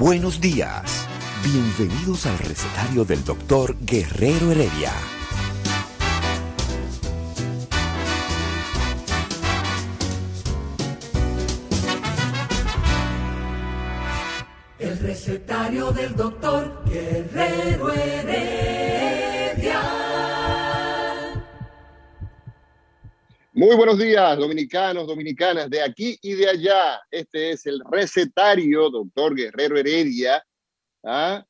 Buenos días. Bienvenidos al recetario del doctor Guerrero Heredia. El recetario del doctor Muy buenos días, dominicanos, dominicanas, de aquí y de allá. Este es el recetario, doctor Guerrero Heredia. ¿ah?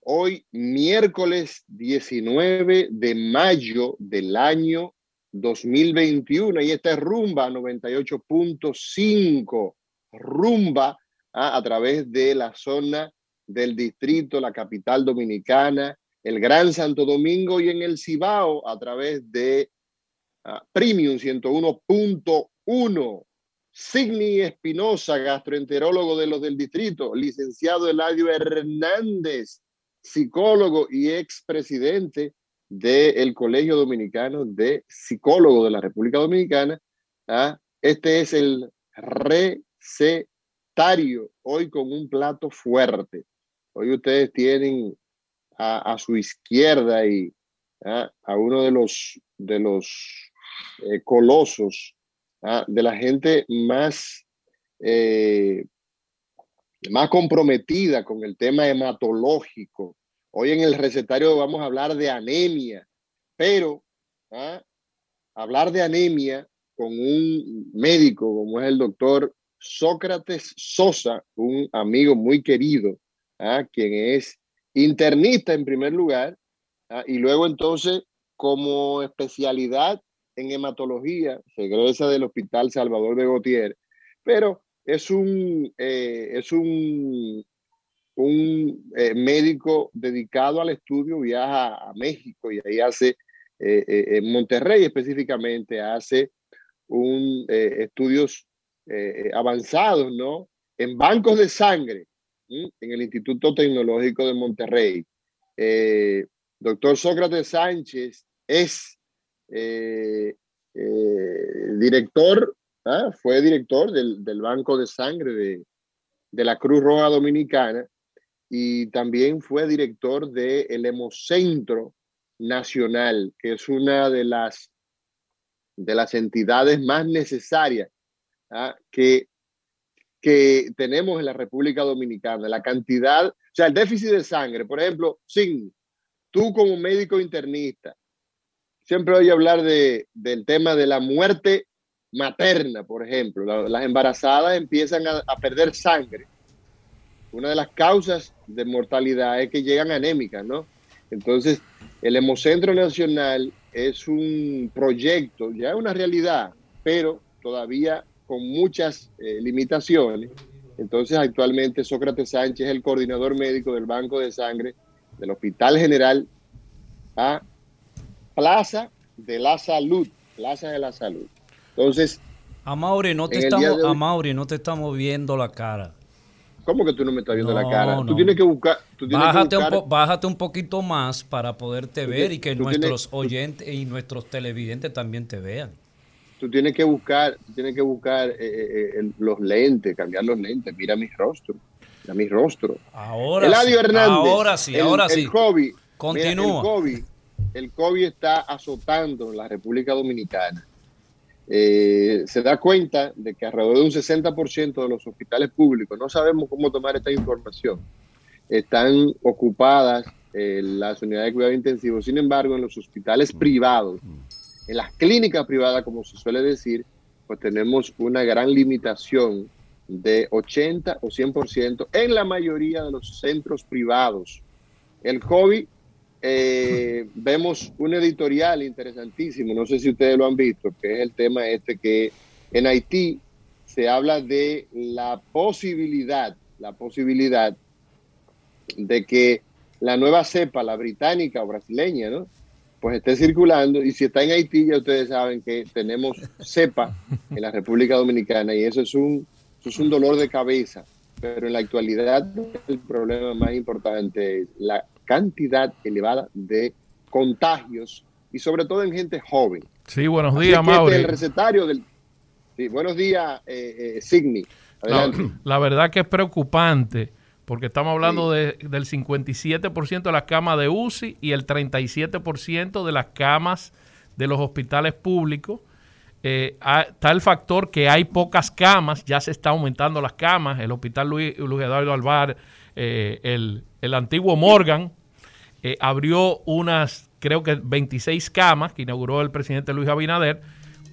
Hoy, miércoles 19 de mayo del año 2021. Y esta es Rumba 98.5. Rumba ¿ah? a través de la zona del distrito, la capital dominicana, el Gran Santo Domingo y en el Cibao a través de ah, Premium 101.1. Signy Espinosa, gastroenterólogo de los del distrito, licenciado Eladio Hernández, psicólogo y expresidente del Colegio Dominicano de Psicólogos de la República Dominicana. ¿ah? Este es el recetario, hoy con un plato fuerte. Hoy ustedes tienen a, a su izquierda y ¿ah? a uno de los, de los eh, colosos ¿ah? de la gente más, eh, más comprometida con el tema hematológico. Hoy en el recetario vamos a hablar de anemia, pero ¿ah? hablar de anemia con un médico como es el doctor Sócrates Sosa, un amigo muy querido, ¿ah? quien es internista en primer lugar, ¿ah? y luego entonces como especialidad en hematología, se egresa del Hospital Salvador de Gautier, pero es un, eh, es un, un eh, médico dedicado al estudio, viaja a México y ahí hace, eh, en Monterrey específicamente, hace un, estudios avanzados, ¿no? En bancos de sangre, en el Instituto Tecnológico de Monterrey. Doctor Sócrates Sánchez es eh, eh, director, ¿ah? fue director del, Banco de Sangre de, la Cruz Roja Dominicana y también fue director del de Hemocentro Nacional, que es una de las, de las entidades más necesarias ¿ah? que, que tenemos en la República Dominicana. La cantidad, o sea, el déficit de sangre, por ejemplo, sin tú como médico internista, siempre oye hablar de, del tema de la muerte materna, por ejemplo. La, las embarazadas empiezan a, a, perder sangre. Una de las causas de mortalidad es que llegan anémicas, ¿no? Entonces, el Hemocentro Nacional es un proyecto, ya es una realidad, pero todavía con muchas eh, limitaciones. Entonces, actualmente Sócrates Sánchez es el coordinador médico del Banco de Sangre del Hospital General a Plaza de la Salud, Plaza de la Salud. Entonces, a Mauri, no te estamos, hoy, no te estamos viendo la cara. ¿Cómo que tú no me estás viendo no, la cara? No. Tú tienes que buscar. Tú tienes bájate, que buscar... Un bájate un poquito más para poderte ver y que nuestros tienes, oyentes y nuestros televidentes también te vean. Tú tienes que buscar, tú tienes que buscar eh, eh, los lentes, cambiar los lentes. Mira mi rostro. Mira mi rostro. Ahora Eladio sí, Hernández. Ahora sí, ahora el, sí. El. Continúa. Mira, el COVID el COVID está azotando en la República Dominicana. Eh, se da cuenta de que alrededor de un 60% de los hospitales públicos, no sabemos cómo tomar esta información, están ocupadas eh, las unidades de cuidado intensivo. Sin embargo, en los hospitales privados, en las clínicas privadas, como se suele decir, pues tenemos una gran limitación de 80 o 100% en la mayoría de los centros privados. El COVID eh, vemos un editorial interesantísimo, no sé si ustedes lo han visto, que es el tema este que en Haití se habla de la posibilidad, la posibilidad de que la nueva cepa, la británica o brasileña, ¿no? Pues esté circulando y si está en Haití ya ustedes saben que tenemos cepa en la República Dominicana y eso es un, eso es un dolor de cabeza. Pero en la actualidad el problema más importante es la cantidad elevada de contagios y sobre todo en gente joven. Sí, buenos días, este Mauri. el recetario del... Sí, buenos días, eh, eh Signi. La, verdad que es preocupante porque estamos hablando de, del 57% de las camas de UCI y el 37% de las camas de los hospitales públicos. Eh, está el factor que hay pocas camas, ya se está aumentando las camas. El hospital Luis, Luis Eduardo Alvar, eh, el, el antiguo Morgan eh, abrió unas, creo que 26 camas que inauguró el presidente Luis Abinader,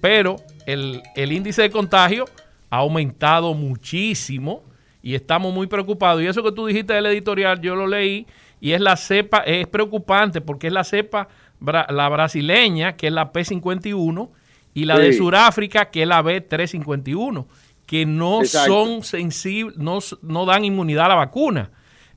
pero el, índice de contagio ha aumentado muchísimo y estamos muy preocupados. Y eso que tú dijiste del editorial, yo lo leí y es la cepa, es preocupante porque es la cepa, la brasileña, que es la P51, y la de Sudáfrica, que es la B351, que no son sensibles, no, no dan inmunidad a la vacuna.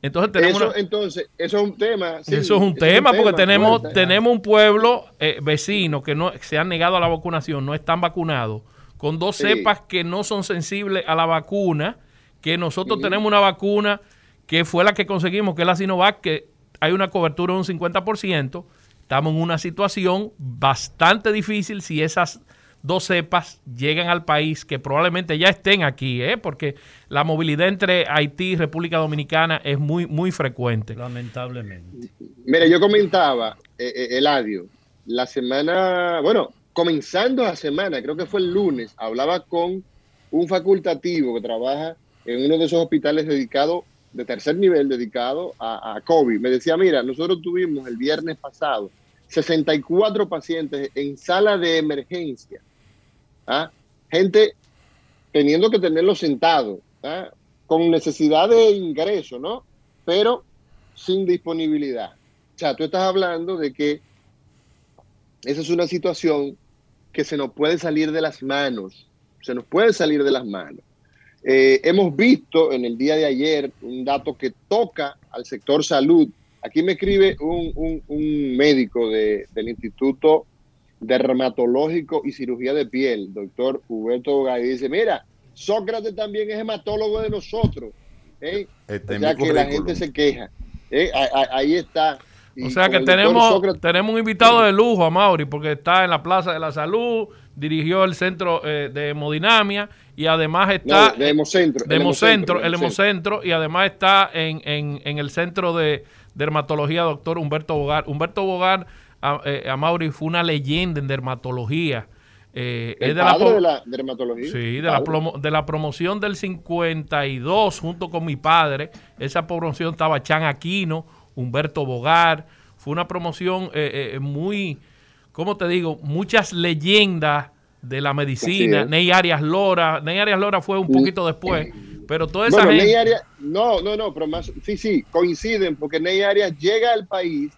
Entonces tenemos eso, entonces, eso es un tema. eso es un tema, porque tenemos, tenemos un pueblo eh, vecino que no se han negado a la vacunación, no están vacunados, con dos cepas que no son sensibles a la vacuna, que nosotros tenemos una vacuna que fue la que conseguimos, que es la Sinovac, que hay una cobertura de un 50%. Estamos en una situación bastante difícil si esas dos cepas llegan al país, que probablemente ya estén aquí, ¿eh? porque la movilidad entre Haití y República Dominicana es muy, muy frecuente. Lamentablemente. Mira, yo comentaba, eh, eh, Eladio, la semana, bueno, comenzando la semana, creo que fue el lunes, hablaba con un facultativo que trabaja en uno de esos hospitales dedicados, de tercer nivel, dedicado a, a COVID. Me decía, mira, nosotros tuvimos el viernes pasado 64 pacientes en sala de emergencia ¿ah? gente teniendo que tenerlo sentado, ¿ah? con necesidad de ingreso, ¿no? Pero sin disponibilidad. O sea, tú estás hablando de que esa es una situación que se nos puede salir de las manos, se nos puede salir de las manos. Eh, hemos visto en el día de ayer un dato que toca al sector salud. Aquí me escribe un, médico del Instituto dermatológico y cirugía de piel, doctor Huberto Gay, dice, mira, Sócrates también es hematólogo de nosotros. ¿eh? Este o sea que la gente se queja. ¿eh? Ahí está. o sea que tenemos, tenemos un invitado de lujo a Mauri, porque está en la Plaza de la Salud, dirigió el centro eh, de hemodinamia y además está... de hemocentro. De hemocentro, el hemocentro, y además está en, en, en el centro de dermatología, doctor Humberto Bogar. Humberto Bogar a, eh, a Mauri fue una leyenda en dermatología. Eh, es de, la, de la, dermatología. Sí, de la, de la, promoción del 52 junto con mi padre. Esa promoción estaba Chan Aquino, Humberto Bogar. Fue una promoción eh, eh, muy, ¿cómo te digo? Muchas leyendas de la medicina. Ney Arias Lora. Ney Arias Lora fue un poquito después. Pero toda esa gente... Ney Arias, no, no, no, pero más, sí, sí, coinciden porque Ney Arias llega al país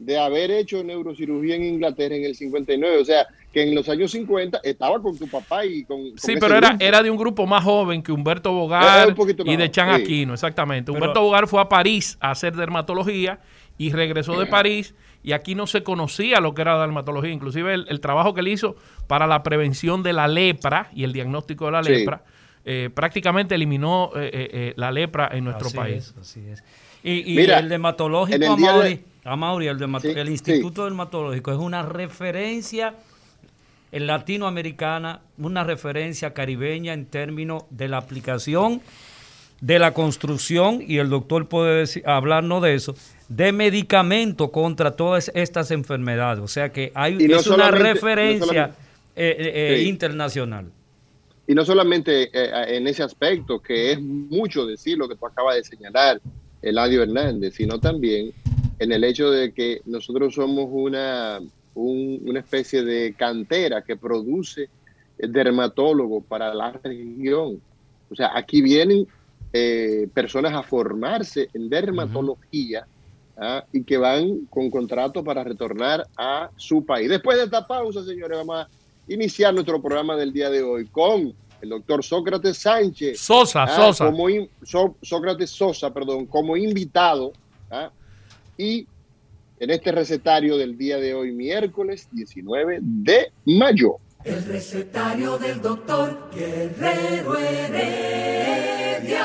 de haber hecho neurocirugía en Inglaterra en el 59. O sea, que en los años 50 estaba con tu papá y con... sí, pero era, era de un grupo más joven que Humberto Bogar y de Chan Aquino, exactamente. Humberto Bogar fue a París a hacer dermatología y regresó de París y aquí no se conocía lo que era dermatología. Inclusive el, trabajo que él hizo para la prevención de la lepra y el diagnóstico de la lepra eh, prácticamente eliminó eh, eh, la lepra en nuestro país. así es. Y, el dermatológico, a Mauri, el, el Instituto Dermatológico es una referencia en latinoamericana, una referencia caribeña en términos de la aplicación de la construcción, y el doctor puede hablarnos de eso, de medicamentos contra todas estas enfermedades. O sea que hay es una referencia eh, eh, eh, internacional. Y no solamente en ese aspecto, que es mucho decir lo que tú acabas de señalar, Eladio Hernández, sino también en el hecho de que nosotros somos una, una especie de cantera que produce dermatólogos para la región. O sea, aquí vienen eh, personas a formarse en dermatología ¿ah? y que van con contrato para retornar a su país. Después de esta pausa, señores, vamos a iniciar nuestro programa del día de hoy con el doctor Sócrates Sánchez. Sosa, ¿ah? Sosa. Como Sócrates Sosa, perdón, como invitado. ¿ah? Y en este recetario del día de hoy, miércoles 19 de mayo. El recetario del doctor Guerrero Heredia.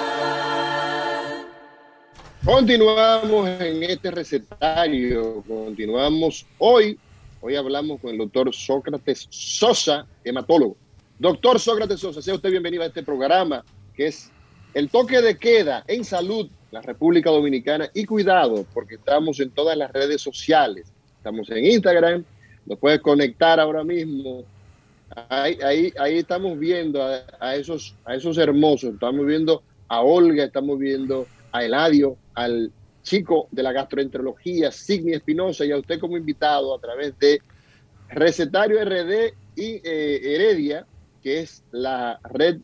Continuamos en este recetario, continuamos hoy. Hoy hablamos con el doctor Sócrates Sosa, hematólogo. Doctor Sócrates Sosa, sea usted bienvenido a este programa que es el toque de queda en salud, la República Dominicana. Y cuidado, porque estamos en todas las redes sociales. Estamos en Instagram, nos puedes conectar ahora mismo. Ahí, ahí, ahí estamos viendo a, a, esos, a esos hermosos. Estamos viendo a Olga, estamos viendo a Eladio, al chico de la gastroenterología, Signi Espinosa, y a usted como invitado a través de Recetario RD y eh, Heredia, que es la red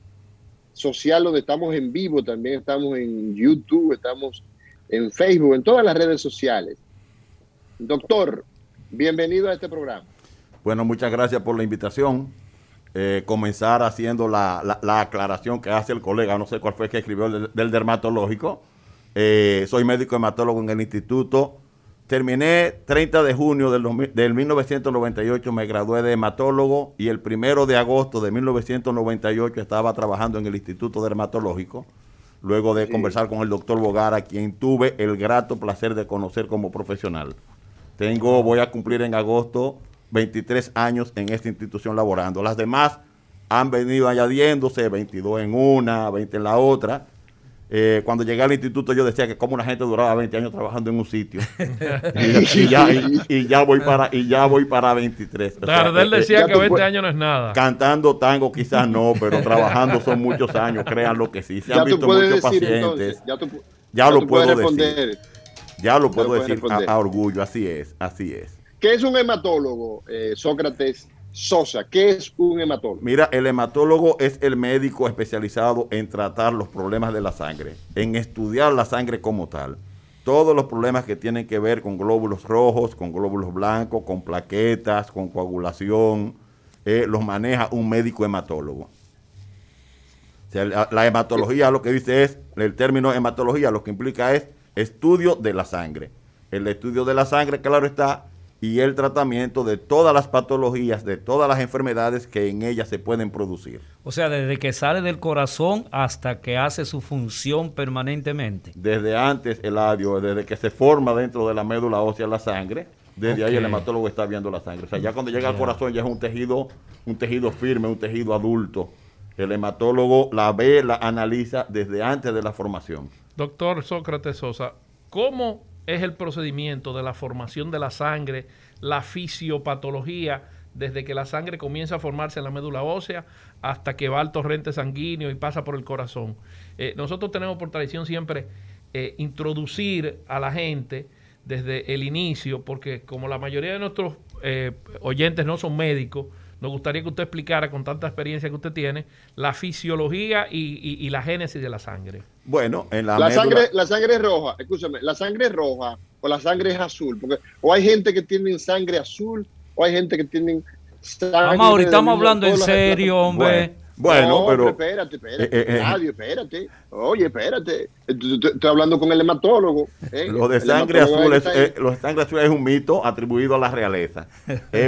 social donde estamos en vivo, también estamos en YouTube, estamos en Facebook, en todas las redes sociales. Doctor, bienvenido a este programa. Bueno, muchas gracias por la invitación. Eh, comenzar haciendo la, aclaración que hace el colega, no sé cuál fue que escribió del dermatológico, eh, soy médico hematólogo en el instituto. Terminé 30 de junio del, del, 1998, me gradué de hematólogo y el primero de agosto de 1998 estaba trabajando en el Instituto Dermatológico. Luego de conversar con el doctor Bogara, quien tuve el grato placer de conocer como profesional. Tengo, voy a cumplir en agosto 23 años en esta institución laborando. Las demás han venido añadiéndose, 22 en una, 20 en la otra eh, cuando llegué al instituto yo decía que como una gente duraba 20 años trabajando en un sitio. Y, ya, voy para y ya voy para 23 o él decía que 20 años no es nada. Cantando tango quizás no pero trabajando son muchos años créanlo que sí. Se han visto muchos pacientes. ya, lo puedo decir. Ya lo puedo decir a, orgullo así es así es. ¿qué es un hematólogo eh, Sócrates Sosa, ¿qué es un hematólogo? Mira, el hematólogo es el médico especializado en tratar los problemas de la sangre, en estudiar la sangre como tal. Todos los problemas que tienen que ver con glóbulos rojos, con glóbulos blancos, con plaquetas, con coagulación, eh, los maneja un médico hematólogo. la, hematología lo que dice es, el término hematología lo que implica es estudio de la sangre. El estudio de la sangre, claro está, y el tratamiento de todas las patologías, de todas las enfermedades que en ella se pueden producir. O sea, desde que sale del corazón hasta que hace su función permanentemente. Desde antes, el adio, desde que se forma dentro de la médula ósea la sangre, desde ahí el hematólogo está viendo la sangre. O sea, ya cuando llega al corazón ya es un tejido, un tejido firme, un tejido adulto. El hematólogo la ve, la analiza desde antes de la formación. Doctor Sócrates Sosa, ¿cómo es el procedimiento de la formación de la sangre, la fisiopatología, desde que la sangre comienza a formarse en la médula ósea hasta que va al torrente sanguíneo y pasa por el corazón. Eh, nosotros tenemos por tradición siempre eh, introducir a la gente desde el inicio, porque como la mayoría de nuestros eh, oyentes no son médicos, nos gustaría que usted explicara con tanta experiencia que usted tiene la fisiología y, la génesis de la sangre. Bueno, en la, la sangre, la sangre es roja, escúchame, la sangre es roja o la sangre es azul, porque o hay gente que tiene sangre azul o hay gente que tiene sangre. Vamos, ahorita estamos hablando en serio, hombre. Bueno, pero. Espérate, espérate. Eh, eh, eh. espérate. Oye, espérate. Estoy hablando con el hematólogo. Lo de sangre azul es, los sangre azul es un mito atribuido a la realeza.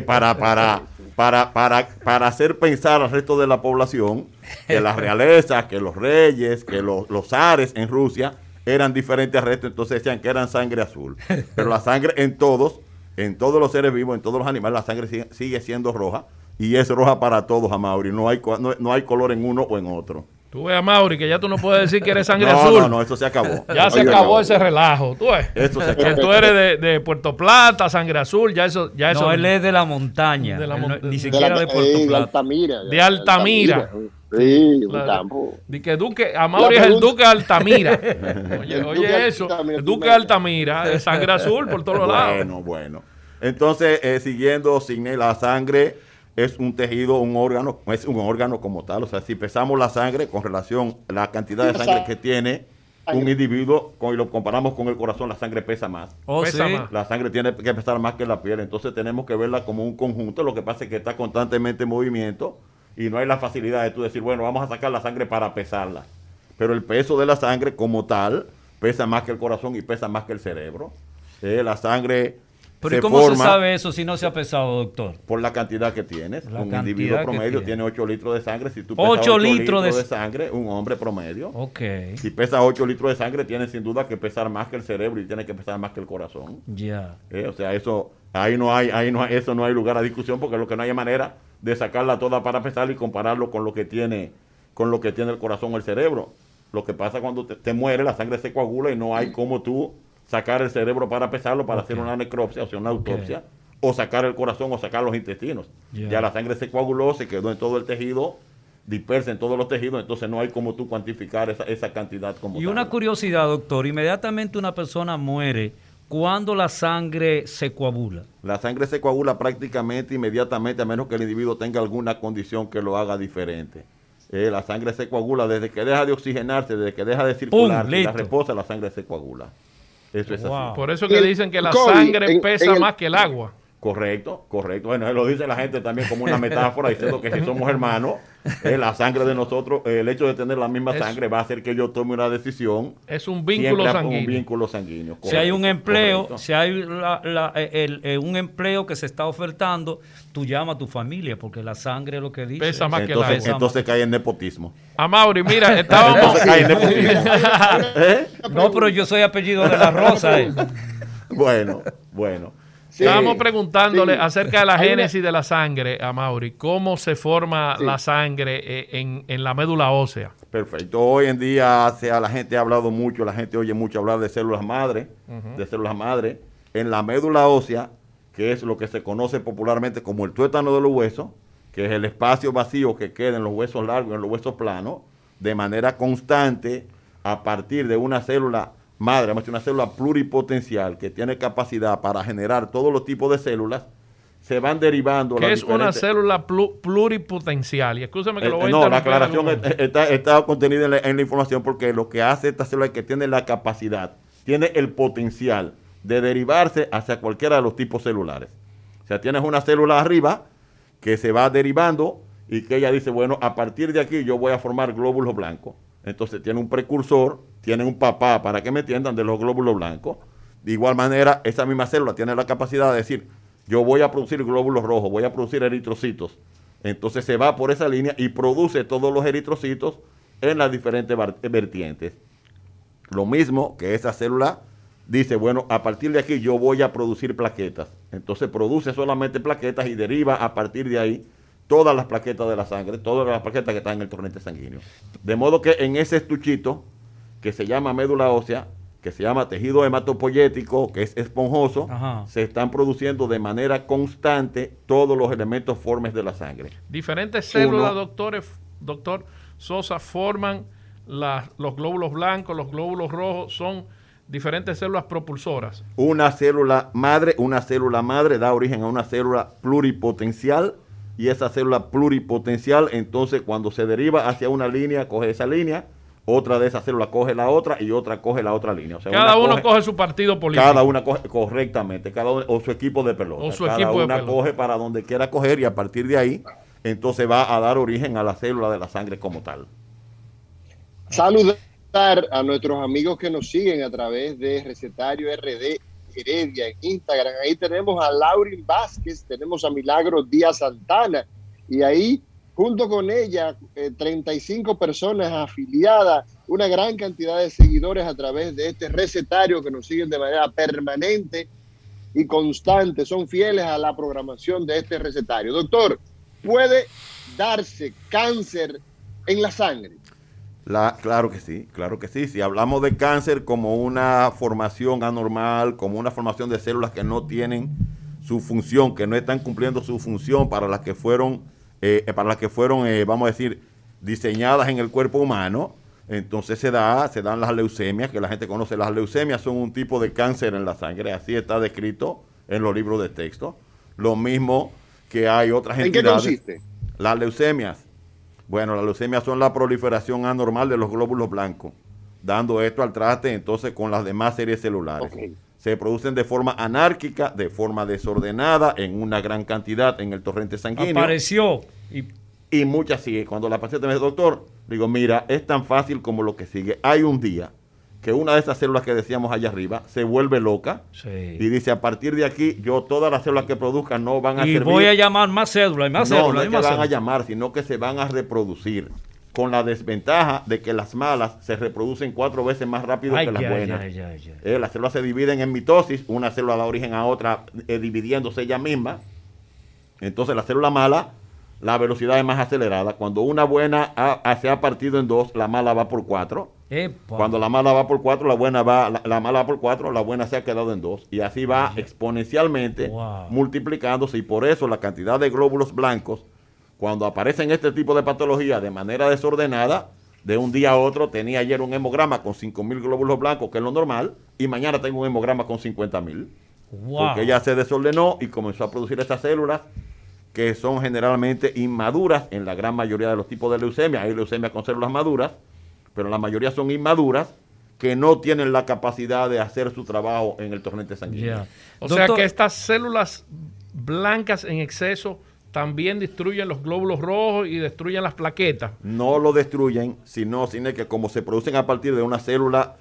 para, para, para, para, para hacer pensar al resto de la población que la realeza, que los reyes, que los, los zares en Rusia eran diferentes al resto, entonces decían que eran sangre azul. Pero la sangre en todos, en todos los seres vivos, en todos los animales, la sangre sigue siendo roja y es roja para todos, Amaury. No hay, no, hay color en uno o en otro. Tú ves a Mauri que ya tú no puedes decir que eres sangre azul. No, no, eso se acabó. Ya se acabó, ese relajo. Tú ves. Esto se acabó. tú eres de, Puerto Plata, sangre azul, ya eso. Ya eso no, él es de la montaña. De la ni siquiera de, Puerto Plata. De Altamira. De Altamira. Sí, un campo. De que Duque, a Mauri es el Duque de Altamira. oye, oye eso. El Duque de Altamira, de sangre azul por todos lados. Bueno, bueno. Entonces, eh, siguiendo, sin la sangre es un tejido, un órgano, es un órgano como tal. O sea, si pesamos la sangre con relación a la cantidad de sangre que tiene un individuo y lo comparamos con el corazón, la sangre pesa más. Oh, pesa más. La sangre tiene que pesar más que la piel. Entonces tenemos que verla como un conjunto. Lo que pasa es que está constantemente en movimiento y no hay la facilidad de tú decir, bueno, vamos a sacar la sangre para pesarla. Pero el peso de la sangre como tal pesa más que el corazón y pesa más que el cerebro. Eh, la sangre pero ¿y cómo se sabe eso si no se ha pesado, doctor? Por la cantidad que tienes. un individuo promedio tiene. 8 litros de sangre. Si tú pesas 8, litros, de... sangre, un hombre promedio. Ok. Si pesa 8 litros de sangre, tiene sin duda que pesar más que el cerebro y tiene que pesar más que el corazón. Ya. Eh, o sea, eso ahí no hay, ahí no eso no hay lugar a discusión porque lo que no hay manera de sacarla toda para pesar y compararlo con lo que tiene, con lo que tiene el corazón o el cerebro. Lo que pasa cuando te, te muere, la sangre se coagula y no hay como tú sacar el cerebro para pesarlo, para hacer una necropsia, o sea, una autopsia, o sacar el corazón o sacar los intestinos. Ya la sangre se coaguló, se quedó en todo el tejido, dispersa en todos los tejidos, entonces no hay como tú cuantificar esa, esa cantidad como Y una curiosidad, doctor, inmediatamente una persona muere, ¿cuándo la sangre se coagula? La sangre se coagula prácticamente inmediatamente, a menos que el individuo tenga alguna condición que lo haga diferente. Eh, la sangre se coagula desde que deja de oxigenarse, desde que deja de circular, y la reposa, la sangre se coagula. Eso es así. Por eso que dicen que la sangre pesa más que el agua. Correcto, correcto. Bueno, lo dice la gente también como una metáfora diciendo que si somos hermanos, eh, la sangre de nosotros, eh, el hecho de tener la misma sangre va a hacer que yo tome una decisión. Es un vínculo sanguíneo. Un vínculo sanguíneo. si hay un empleo, si hay eh, un empleo que se está ofertando, tú llamas a tu familia porque la sangre es lo que dice. Pesa más que el agua. Entonces cae en nepotismo. A Mauri, mira, estábamos. cae en nepotismo. No, pero yo soy apellido de la Rosa. Bueno, bueno. Estábamos preguntándole acerca de la génesis de la sangre a Mauri, cómo se forma la sangre eh, en, la médula ósea. Perfecto. Hoy en día la gente ha hablado mucho, la gente oye mucho hablar de células madre, de células madre. En la médula ósea, que es lo que se conoce popularmente como el tuétano de los huesos, que es el espacio vacío que queda en los huesos largos y en los huesos planos, de manera constante, a partir de una célula madre, una célula pluripotencial que tiene capacidad para generar todos los tipos de células, se van derivando. ¿Qué es una célula pluripotencial? Y escúchame que lo voy a eh, No, la aclaración está, contenida en la, información porque lo que hace esta célula es que tiene la capacidad, tiene el potencial de derivarse hacia cualquiera de los tipos celulares. O sea, tienes una célula arriba que se va derivando y que ella dice, bueno, a partir de aquí yo voy a formar glóbulos blancos. Entonces tiene un precursor tienen un papá, para que me entiendan, de los glóbulos blancos. De igual manera, esa misma célula tiene la capacidad de decir, yo voy a producir glóbulos rojos, voy a producir eritrocitos. Entonces se va por esa línea y produce todos los eritrocitos en las diferentes vertientes. Lo mismo que esa célula dice, bueno, a partir de aquí yo voy a producir plaquetas. Entonces produce solamente plaquetas y deriva a partir de ahí todas las plaquetas de la sangre, todas las plaquetas que están en el torrente sanguíneo. De modo que en ese estuchito que se llama médula ósea, que se llama tejido hematopoyético, que es esponjoso, se están produciendo de manera constante todos los elementos formes de la sangre. Diferentes células, doctores, doctor Sosa, forman los glóbulos blancos, los glóbulos rojos, son diferentes células propulsoras. Una célula madre, una célula madre da origen a una célula pluripotencial y esa célula pluripotencial entonces cuando se deriva hacia una línea, coge esa línea, otra de esas células coge la otra y otra coge la otra línea. cada uno coge, su partido político. Cada una coge correctamente, cada o su equipo de pelota. O su cada equipo una coge para donde quiera coger y a partir de ahí, entonces va a dar origen a la célula de la sangre como tal. Saludar a nuestros amigos que nos siguen a través de Recetario RD Heredia en Instagram. Ahí tenemos a Laurin Vázquez, tenemos a Milagro Díaz Santana y ahí junto con ella 35 eh, personas afiliadas, una gran cantidad de seguidores a través de este recetario que nos siguen de manera permanente y constante, son fieles a la programación de este recetario. Doctor, ¿puede darse cáncer en la sangre? La, claro que sí, claro que sí. Si hablamos de cáncer como una formación anormal, como una formación de células que no tienen su función, que no están cumpliendo su función para las que fueron, eh, para las que fueron, eh, vamos a decir, diseñadas en el cuerpo humano, entonces se da, se dan las leucemias, que la gente conoce. Las leucemias son un tipo de cáncer en la sangre, así está descrito en los libros de texto. Lo mismo que hay otras entidades. ¿En qué consiste? Las leucemias bueno, las leucemias son la proliferación anormal de los glóbulos blancos, dando esto al traste entonces con las demás series celulares. Se producen de forma anárquica, de forma desordenada, en una gran cantidad en el torrente sanguíneo. Apareció. Y, y muchas sigue. Cuando la paciente me dice, doctor, digo, mira, es tan fácil como lo que sigue. Hay un día que una de esas células que decíamos allá arriba se vuelve loca y dice a partir de aquí yo todas las células que produzcan no van a y voy a llamar más células y más células no es que van a llamar sino que se van a reproducir con la desventaja de que las malas se reproducen cuatro veces más rápido que las buenas. eh, las células se dividen en mitosis una célula da origen a otra eh, dividiéndose ella misma. Entonces la célula mala la velocidad es más acelerada. Cuando una buena se ha partido en dos la mala va por cuatro cuando la mala va por cuatro, la buena va, la, mala va por cuatro, la buena se ha quedado en dos. Y así va exponencialmente multiplicándose. Y por eso la cantidad de glóbulos blancos, cuando aparecen este tipo de patología de manera desordenada, de un día a otro, tenía ayer un hemograma con 5 mil glóbulos blancos, que es lo normal, y mañana tengo un hemograma con 50 mil. Porque ella se desordenó y comenzó a producir estas células que son generalmente inmaduras en la gran mayoría de los tipos de leucemia. Hay leucemia con células maduras pero la mayoría son inmaduras que no tienen la capacidad de hacer su trabajo en el torrente sanguíneo. O sea que estas células blancas en exceso también destruyen los glóbulos rojos y destruyen las plaquetas. No lo destruyen, sino, sino que como se producen a partir de una célula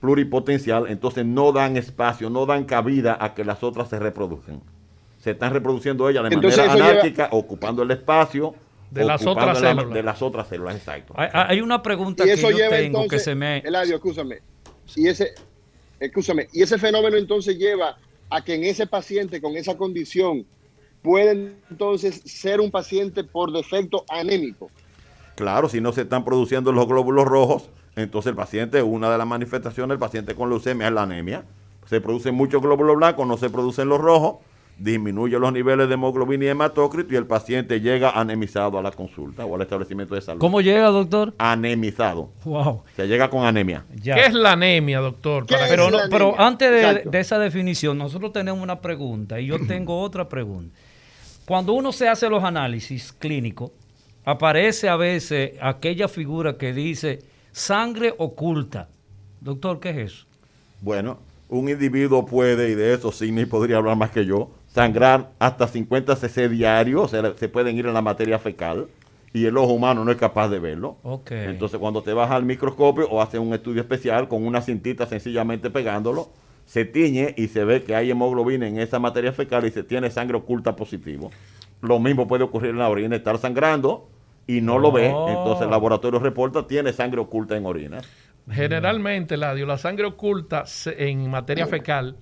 pluripotencial, entonces no dan espacio, no dan cabida a que las otras se reproduzcan. Se están reproduciendo ellas de manera anárquica, ocupando el espacio de las otras células. De las otras células, exacto. Hay, una pregunta que yo tengo que se me... Eladio, escúchame. Y ese, escúchame, y ese fenómeno entonces lleva a que en ese paciente con esa condición puede entonces ser un paciente por defecto anémico. Claro, si no se están produciendo los glóbulos rojos, entonces el paciente, una de las manifestaciones del paciente con leucemia es la anemia. Se producen muchos glóbulos blancos, no se producen los rojos, disminuye los niveles de hemoglobina y hematócrito y el paciente llega anemizado a la consulta o al establecimiento de salud. ¿Cómo llega, doctor? Anemizado. Wow. Se llega con anemia. ¿Qué es la anemia, doctor? pero, pero antes de, de, esa definición, nosotros tenemos una pregunta y yo tengo otra pregunta. Cuando uno se hace los análisis clínicos, aparece a veces aquella figura que dice sangre oculta. Doctor, ¿qué es eso? Bueno, un individuo puede, y de eso sí podría hablar más que yo, sangrar hasta 50 cc diarios, se, se pueden ir en la materia fecal y el ojo humano no es capaz de verlo. Entonces cuando te vas al microscopio o haces un estudio especial con una cintita sencillamente pegándolo, se tiñe y se ve que hay hemoglobina en esa materia fecal y se tiene sangre oculta positivo. Lo mismo puede ocurrir en la orina, estar sangrando y no lo ve, entonces el laboratorio reporta tiene sangre oculta en orina. Generalmente, la sangre oculta en materia fecal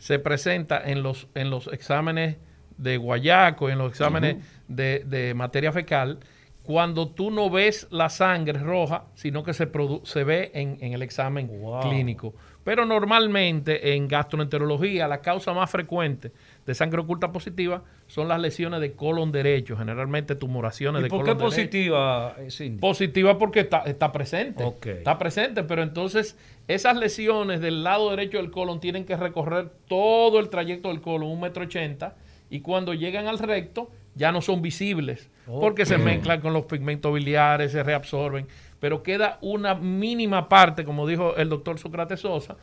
se presenta en los, en los exámenes de guayaco, en los exámenes de, materia fecal, cuando tú no ves la sangre roja, sino que se, se ve en, el examen clínico. Pero normalmente en gastroenterología la causa más frecuente de sangre oculta positiva son las lesiones de colon derecho, generalmente tumoraciones de colon derecho. ¿Por qué positiva, Positiva porque está, está presente. Está presente, pero entonces esas lesiones del lado derecho del colon tienen que recorrer todo el trayecto del colon, un metro ochenta, y cuando llegan al recto ya no son visibles, porque se mezclan con los pigmentos biliares, se reabsorben pero queda una mínima parte, como dijo el doctor Sócrates Sosa,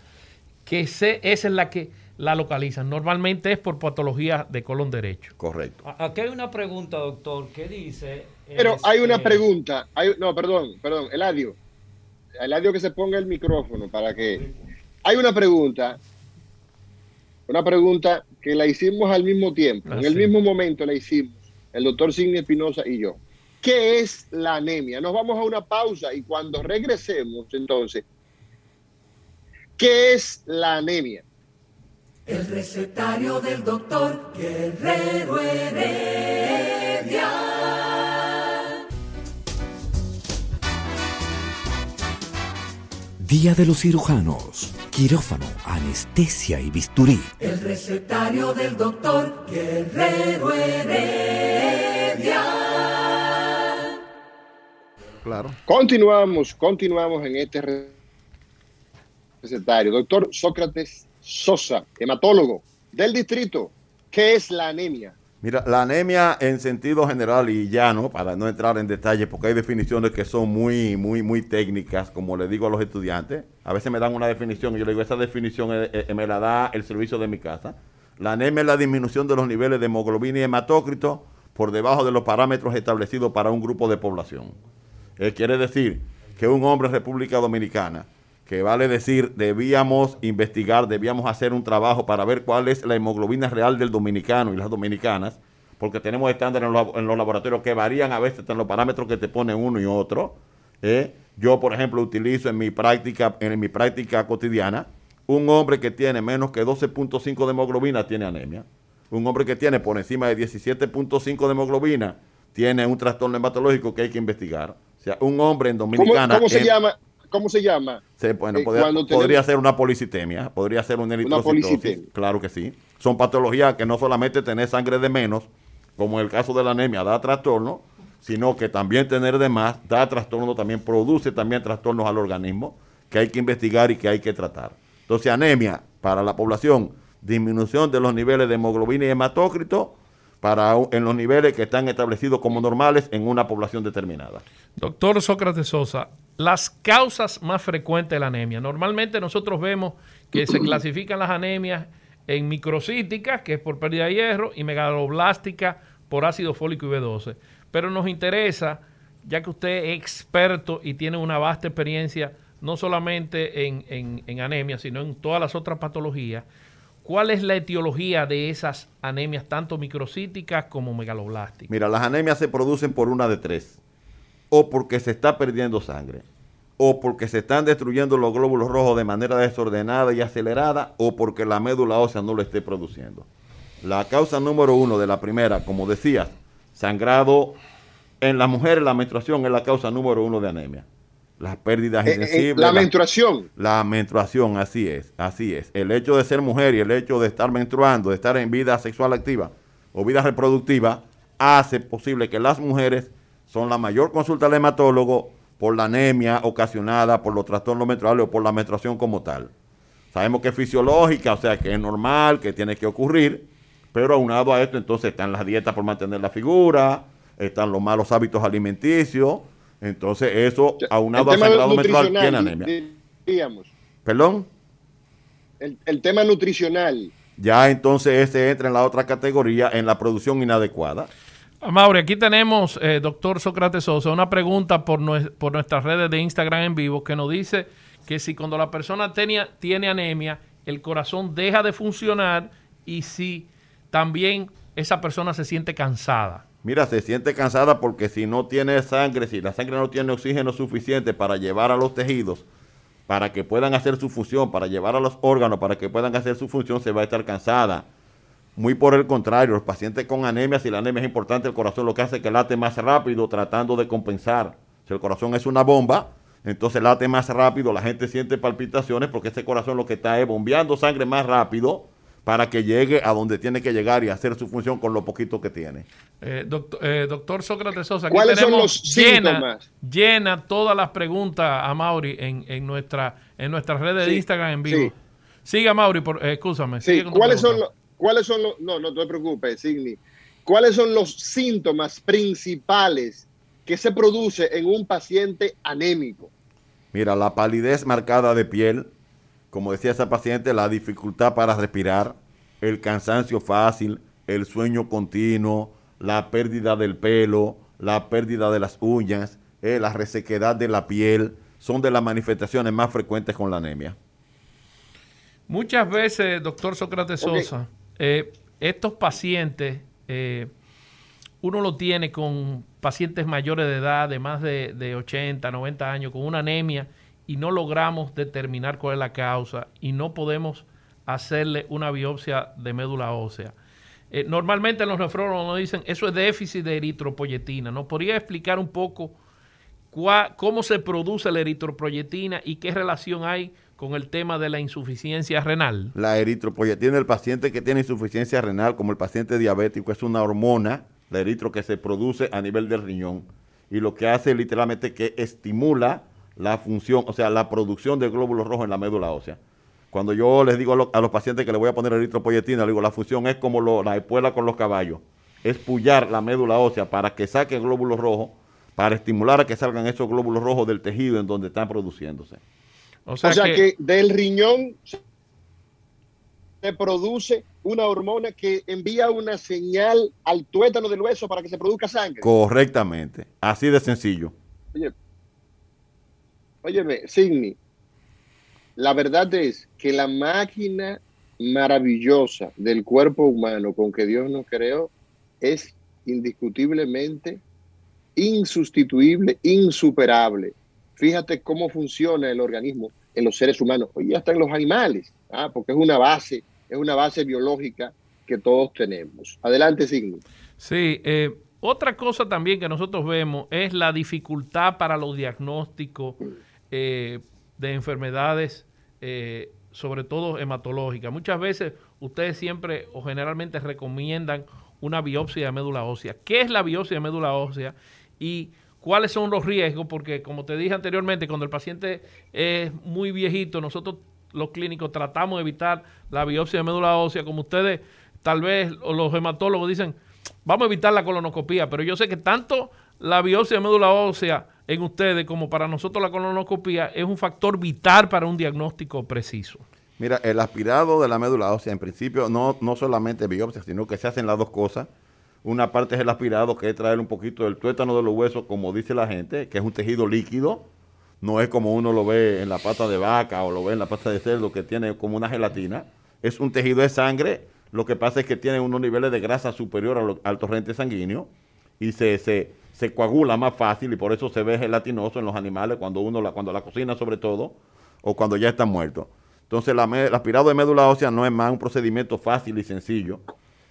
que esa es la que la localizan. Normalmente es por patología de colon derecho. Correcto. Aquí hay una pregunta, doctor, ¿qué dice... Pero hay una pregunta, hay, no, perdón, perdón, Eladio. Eladio que se ponga el micrófono para que... Hay una pregunta, una pregunta que la hicimos al mismo tiempo, en el ah, mismo momento la hicimos, el doctor Sidney Espinosa y yo. ¿Qué es la anemia? Nos vamos a una pausa y cuando regresemos, entonces, ¿qué es la anemia? El recetario del doctor Guerrero Heredia. Día de los cirujanos, quirófano, anestesia y bisturí. El recetario del doctor Guerrero Heredia. Claro. Continuamos, continuamos en este Doctor Sócrates Sosa, hematólogo del distrito. ¿Qué es la anemia? Mira, la anemia en sentido general y llano, para no entrar en detalle, porque hay definiciones que son muy, muy, muy técnicas, como le digo a los estudiantes. A veces me dan una definición y yo le digo, esa definición eh, eh, me la da el servicio de mi casa. La anemia es la disminución de los niveles de hemoglobina y hematócrito por debajo de los parámetros establecidos para un grupo de población. Eh, quiere decir que un hombre en República Dominicana que vale decir, debíamos investigar, debíamos hacer un trabajo para ver cuál es la hemoglobina real del dominicano y las dominicanas, porque tenemos estándares en los, laboratorios que varían a veces en los parámetros que te pone uno y otro. ¿eh? Yo, por ejemplo, utilizo en mi práctica, en mi práctica cotidiana, un hombre que tiene menos que 12.5 de hemoglobina tiene anemia. Un hombre que tiene por encima de 17.5 de hemoglobina tiene un trastorno hematológico que hay que investigar. O sea, un hombre en dominicana... ¿Cómo, se llama? ¿Cómo se llama? bueno, eh, podría, ser una policitemia, podría ser un eritrocitosis. Claro que sí. Son patologías que no solamente tener sangre de menos, como en el caso de la anemia da trastorno, sino que también tener de más da trastorno, también produce también trastornos al organismo que hay que investigar y que hay que tratar. Entonces, anemia para la población, disminución de los niveles de hemoglobina y hematócrito para en los niveles que están establecidos como normales en una población determinada. Doctor Sócrates Sosa, las causas más frecuentes de la anemia. Normalmente nosotros vemos que se clasifican las anemias en microcíticas, que es por pérdida de hierro, y megaloblástica por ácido fólico y B12. Pero nos interesa, ya que usted es experto y tiene una vasta experiencia, no solamente en, en anemia, sino en todas las otras patologías, ¿Cuál es la etiología de esas anemias, tanto microcíticas como megaloblásticas? Mira, las anemias se producen por una de tres o porque se está perdiendo sangre, o porque se están destruyendo los glóbulos rojos de manera desordenada y acelerada, o porque la médula ósea no lo esté produciendo. La causa número uno de la primera, como decías, sangrado en las mujeres, la menstruación es la causa número uno de anemia. Las pérdidas eh, eh, la menstruación. La, menstruación, así es, así es. El hecho de ser mujer y el hecho de estar menstruando, de estar en vida sexual activa o vida reproductiva, hace posible que las mujeres son la mayor consulta al hematólogo por la anemia ocasionada por los trastornos menstruales o por la menstruación como tal. Sabemos que es fisiológica, o sea que es normal, que tiene que ocurrir, pero aunado a esto entonces están las dietas por mantener la figura, están los malos hábitos alimenticios, entonces eso aunado al sangrado menstrual tiene anemia. ¿Perdón? El, el tema nutricional. Ya entonces ese entra en la otra categoría, en la producción inadecuada. Mauri, aquí tenemos, eh, doctor Sócrates Sosa, una pregunta por, por nuestras redes de Instagram en vivo que nos dice que si cuando la persona tenía, tiene anemia, el corazón deja de funcionar y si también esa persona se siente cansada. Mira, se siente cansada porque si no tiene sangre, si la sangre no tiene oxígeno suficiente para llevar a los tejidos, para que puedan hacer su función, para llevar a los órganos, para que puedan hacer su función, se va a estar cansada muy por el contrario, los pacientes con anemia, si la anemia es importante, el corazón lo que hace es que late más rápido tratando de compensar. Si el corazón es una bomba, entonces late más rápido, la gente siente palpitaciones porque ese corazón lo que está es bombeando sangre más rápido para que llegue a donde tiene que llegar y hacer su función con lo poquito que tiene. Eh, eh, doctor, Sócrates Sosa, aquí ¿cuáles son los llena, llena todas las preguntas a Mauri en, en nuestra en nuestras redes de Instagram en vivo. Siga Mauri, por, eh, escúchame. Sí, ¿cuáles son los ¿Cuáles son los, no, no te preocupes, Signi. ¿Cuáles son los síntomas principales que se produce en un paciente anémico? Mira, la palidez marcada de piel, como decía esa paciente, la dificultad para respirar, el cansancio fácil, el sueño continuo, la pérdida del pelo, la pérdida de las uñas, eh, la resequedad de la piel, son de las manifestaciones más frecuentes con la anemia. Muchas veces, doctor Sócrates Sosa, eh, estos pacientes, eh, uno lo tiene con pacientes mayores de edad, de más de, 80, 90 años, con una anemia, y no logramos determinar cuál es la causa y no podemos hacerle una biopsia de médula ósea. Eh, normalmente los nefrólogos nos dicen, eso es déficit de eritropoyetina. ¿Nos podría explicar un poco cómo se produce la eritroproyetina y qué relación hay con el tema de la insuficiencia renal. La eritroproyetina, el paciente que tiene insuficiencia renal, como el paciente diabético, es una hormona, la eritro, que se produce a nivel del riñón. Y lo que hace literalmente que estimula la función, o sea, la producción de glóbulos rojos en la médula ósea. Cuando yo les digo a, los pacientes que les voy a poner eritropoyetina, les digo, la función es como la espuela con los caballos, es pullar la médula ósea para que saque glóbulos rojos, para estimular a que salgan esos glóbulos rojos del tejido en donde están produciéndose. O sea, que, del riñón se produce una hormona que envía una señal al tuétano del hueso para que se produzca sangre. Correctamente, así de sencillo. Oye, óyeme, Sidney, la verdad es que la máquina maravillosa del cuerpo humano con que Dios nos creó es indiscutiblemente insustituible, insuperable. Fíjate cómo funciona el organismo en los seres humanos, hoy hasta en los animales, ¿ah? porque es una base, es una base biológica que todos tenemos. Adelante, Signo. Sí, eh, otra cosa también que nosotros vemos es la dificultad para los diagnósticos eh, de enfermedades eh, sobre todo hematológica. Muchas veces ustedes siempre o generalmente recomiendan una biopsia de médula ósea. ¿Qué es la biopsia de médula ósea y cuáles son los riesgos? Porque como te dije anteriormente, cuando el paciente es muy viejito, nosotros los clínicos tratamos de evitar la biopsia de médula ósea, como ustedes tal vez los hematólogos dicen, vamos a evitar la colonoscopía, pero yo sé que tanto la biopsia de médula ósea en ustedes como para nosotros la colonoscopia es un factor vital para un diagnóstico preciso. Mira, el aspirado de la médula ósea, en principio, no, no solamente biopsia, sino que se hacen las dos cosas. Una parte es el aspirado, que es traer un poquito del tuétano de los huesos, como dice la gente, que es un tejido líquido. No es como uno lo ve en la pata de vaca o lo ve en la pata de cerdo, que tiene como una gelatina. Es un tejido de sangre. Lo que pasa es que tiene unos niveles de grasa superior al torrente sanguíneo y se, se coagula más fácil y por eso se ve gelatinoso en los animales cuando uno la, cuando la cocina sobre todo o cuando ya está muerto. Entonces la, el aspirado de médula ósea no es más un procedimiento fácil y sencillo.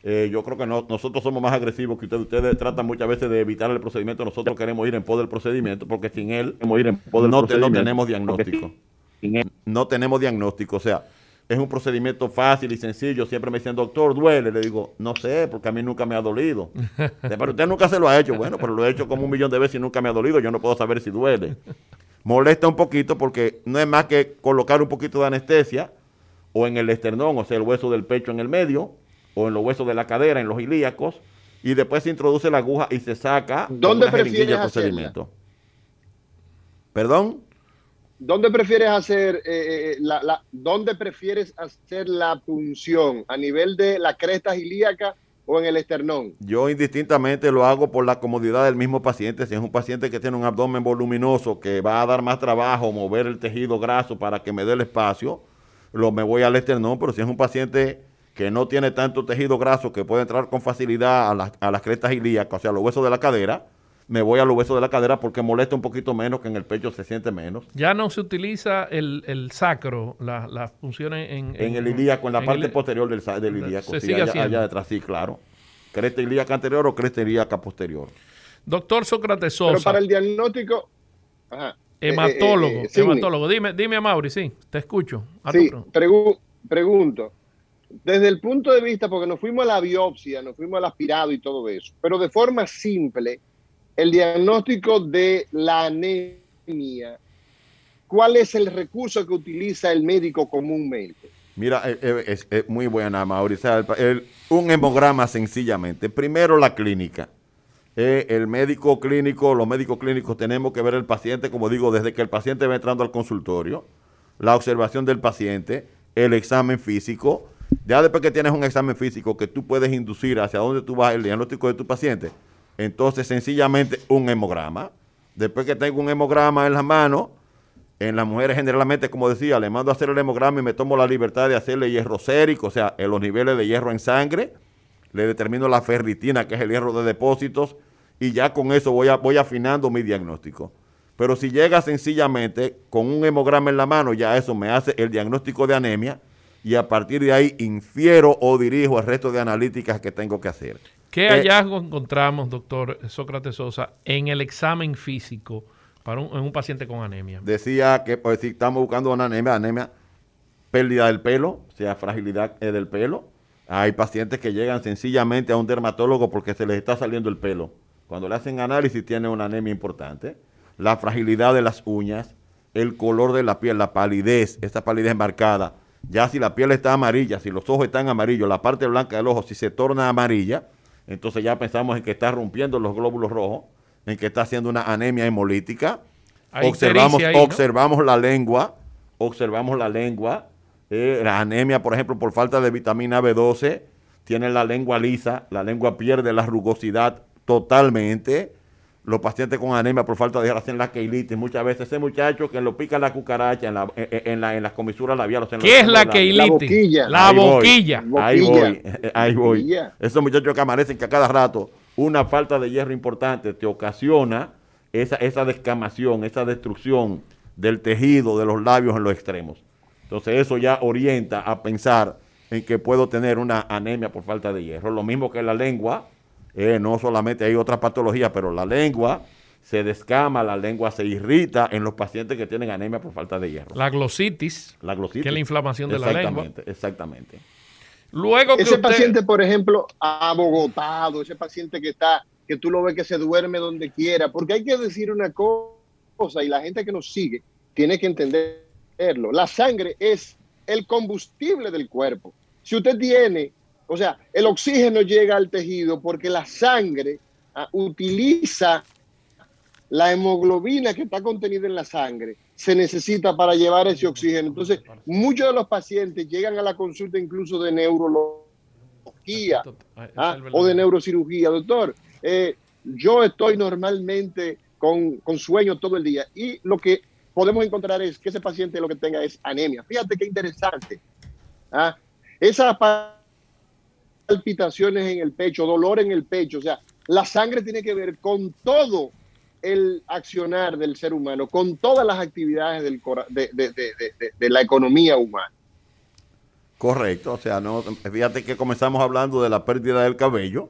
Eh, yo creo que nosotros somos más agresivos que ustedes. Ustedes tratan muchas veces de evitar el procedimiento. Nosotros queremos ir en pos del procedimiento porque sin él no, no tenemos diagnóstico. No tenemos diagnóstico. O sea, es un procedimiento fácil y sencillo. Siempre me dicen, doctor, duele. Le digo, no sé, porque a mí nunca me ha dolido. pero usted nunca se lo ha hecho. Bueno, pero lo he hecho como un millón de veces y nunca me ha dolido. Yo no puedo saber si duele. Molesta un poquito porque no es más que colocar un poquito de anestesia o en el esternón, o sea, el hueso del pecho en el medio, o en los huesos de la cadera, en los ilíacos, y después se introduce la aguja y se saca. ¿Dónde prefieres procedimiento? ¿Perdón? ¿Dónde prefieres hacer eh, eh, eh, la, ¿Dónde prefieres hacer la punción? ¿A nivel de la cresta ilíaca o en el esternón? Yo indistintamente lo hago por la comodidad del mismo paciente. Si es un paciente que tiene un abdomen voluminoso que va a dar más trabajo mover el tejido graso para que me dé el espacio, lo me voy al esternón. Pero si es un paciente que no tiene tanto tejido graso que puede entrar con facilidad a, a las crestas ilíacas, o sea, los huesos de la cadera, me voy a los huesos de la cadera porque molesta un poquito menos que en el pecho se siente menos. Ya no se utiliza el, sacro, las la funciones en, en, el ilíaco, en la parte posterior del, del ilíaco. Se sigue allá, allá, detrás, sí, claro. Cresta ilíaca anterior o cresta ilíaca posterior. Doctor Sócrates Sosa. Pero para el diagnóstico... Ajá. Hematólogo, eh, eh, hematólogo. Dime, dime, Mauri, sí, te escucho. sí, pregunto. Desde el punto de vista, porque nos fuimos a la biopsia, nos fuimos al aspirado y todo eso, pero de forma simple, el diagnóstico de la anemia, ¿cuál es el recurso que utiliza el médico comúnmente? Mira, eh, eh, es, muy buena, Mauricio. un hemograma sencillamente. Primero la clínica. Eh, el médico clínico, los médicos clínicos tenemos que ver el paciente, como digo, desde que el paciente va entrando al consultorio, la observación del paciente, el examen físico. Ya después que tienes un examen físico que tú puedes inducir hacia dónde tú vas el diagnóstico de tu paciente, entonces, sencillamente un hemograma. Después que tengo un hemograma en la mano, en las mujeres generalmente, como decía, le mando a hacer el hemograma y me tomo la libertad de hacerle hierro sérico, o sea, en los niveles de hierro en sangre. Le determino la ferritina, que es el hierro de depósitos, y ya con eso voy, a, voy afinando mi diagnóstico. Pero si llega sencillamente con un hemograma en la mano, ya eso me hace el diagnóstico de anemia y a partir de ahí infiero o dirijo el resto de analíticas que tengo que hacer. ¿Qué eh, hallazgo encontramos, doctor Sócrates Sosa, en el examen físico para un, en un paciente con anemia. Decía que pues, si estamos buscando una anemia, anemia, pérdida del pelo, o sea, fragilidad eh, del pelo. Hay pacientes que llegan sencillamente a un dermatólogo porque se les está saliendo el pelo. Cuando le hacen análisis tiene una anemia importante. La fragilidad de las uñas, el color de la piel, la palidez, esa palidez marcada. Ya si la piel está amarilla, si los ojos están amarillos, la parte blanca del ojo, si se torna amarilla, entonces ya pensamos en que está rompiendo los glóbulos rojos, en que está haciendo una anemia hemolítica. observamos, observamos la lengua, observamos la lengua, eh, la anemia, por ejemplo, por falta de vitamina B12, tiene la lengua lisa, la lengua pierde la rugosidad totalmente. Los pacientes con anemia por falta de hacen la keilitis. Muchas veces ese muchacho que lo pica la cucaracha en, la, en, en las comisuras labiales. ¿Qué es la keilitis? La boquilla. La boquilla. Ahí voy, ahí voy. Esos muchachos que amanecen que a cada rato una falta de hierro importante te ocasiona esa, esa descamación, esa destrucción del tejido de los labios en los extremos. Entonces eso ya orienta a pensar en que puedo tener una anemia por falta de hierro. Lo mismo que la lengua, eh, no solamente hay otras patologías, pero la lengua se descama, la lengua se irrita en los pacientes que tienen anemia por falta de hierro. La glositis, la glositis que es la inflamación de la lengua. Exactamente. Luego que ese paciente, por ejemplo, abogotado, ese paciente que está, que tú lo ves que se duerme donde quiera, porque hay que decir una cosa y la gente que nos sigue tiene que entender la sangre es el combustible del cuerpo. Si usted tiene, o sea, el oxígeno llega al tejido porque la sangre ah, utiliza la hemoglobina que está contenida en la sangre, se necesita para llevar ese oxígeno. Entonces, muchos de los pacientes llegan a la consulta incluso de neurología ah, o de neurocirugía. Doctor, eh, yo estoy normalmente con, con sueño todo el día y lo que podemos encontrar es que ese paciente lo que tenga es anemia. Fíjate qué interesante. ¿ah? Esas palpitaciones en el pecho, dolor en el pecho, o sea, la sangre tiene que ver con todo el accionar del ser humano, con todas las actividades del, de, la economía humana. Correcto, o sea, no, fíjate que comenzamos hablando de la pérdida del cabello,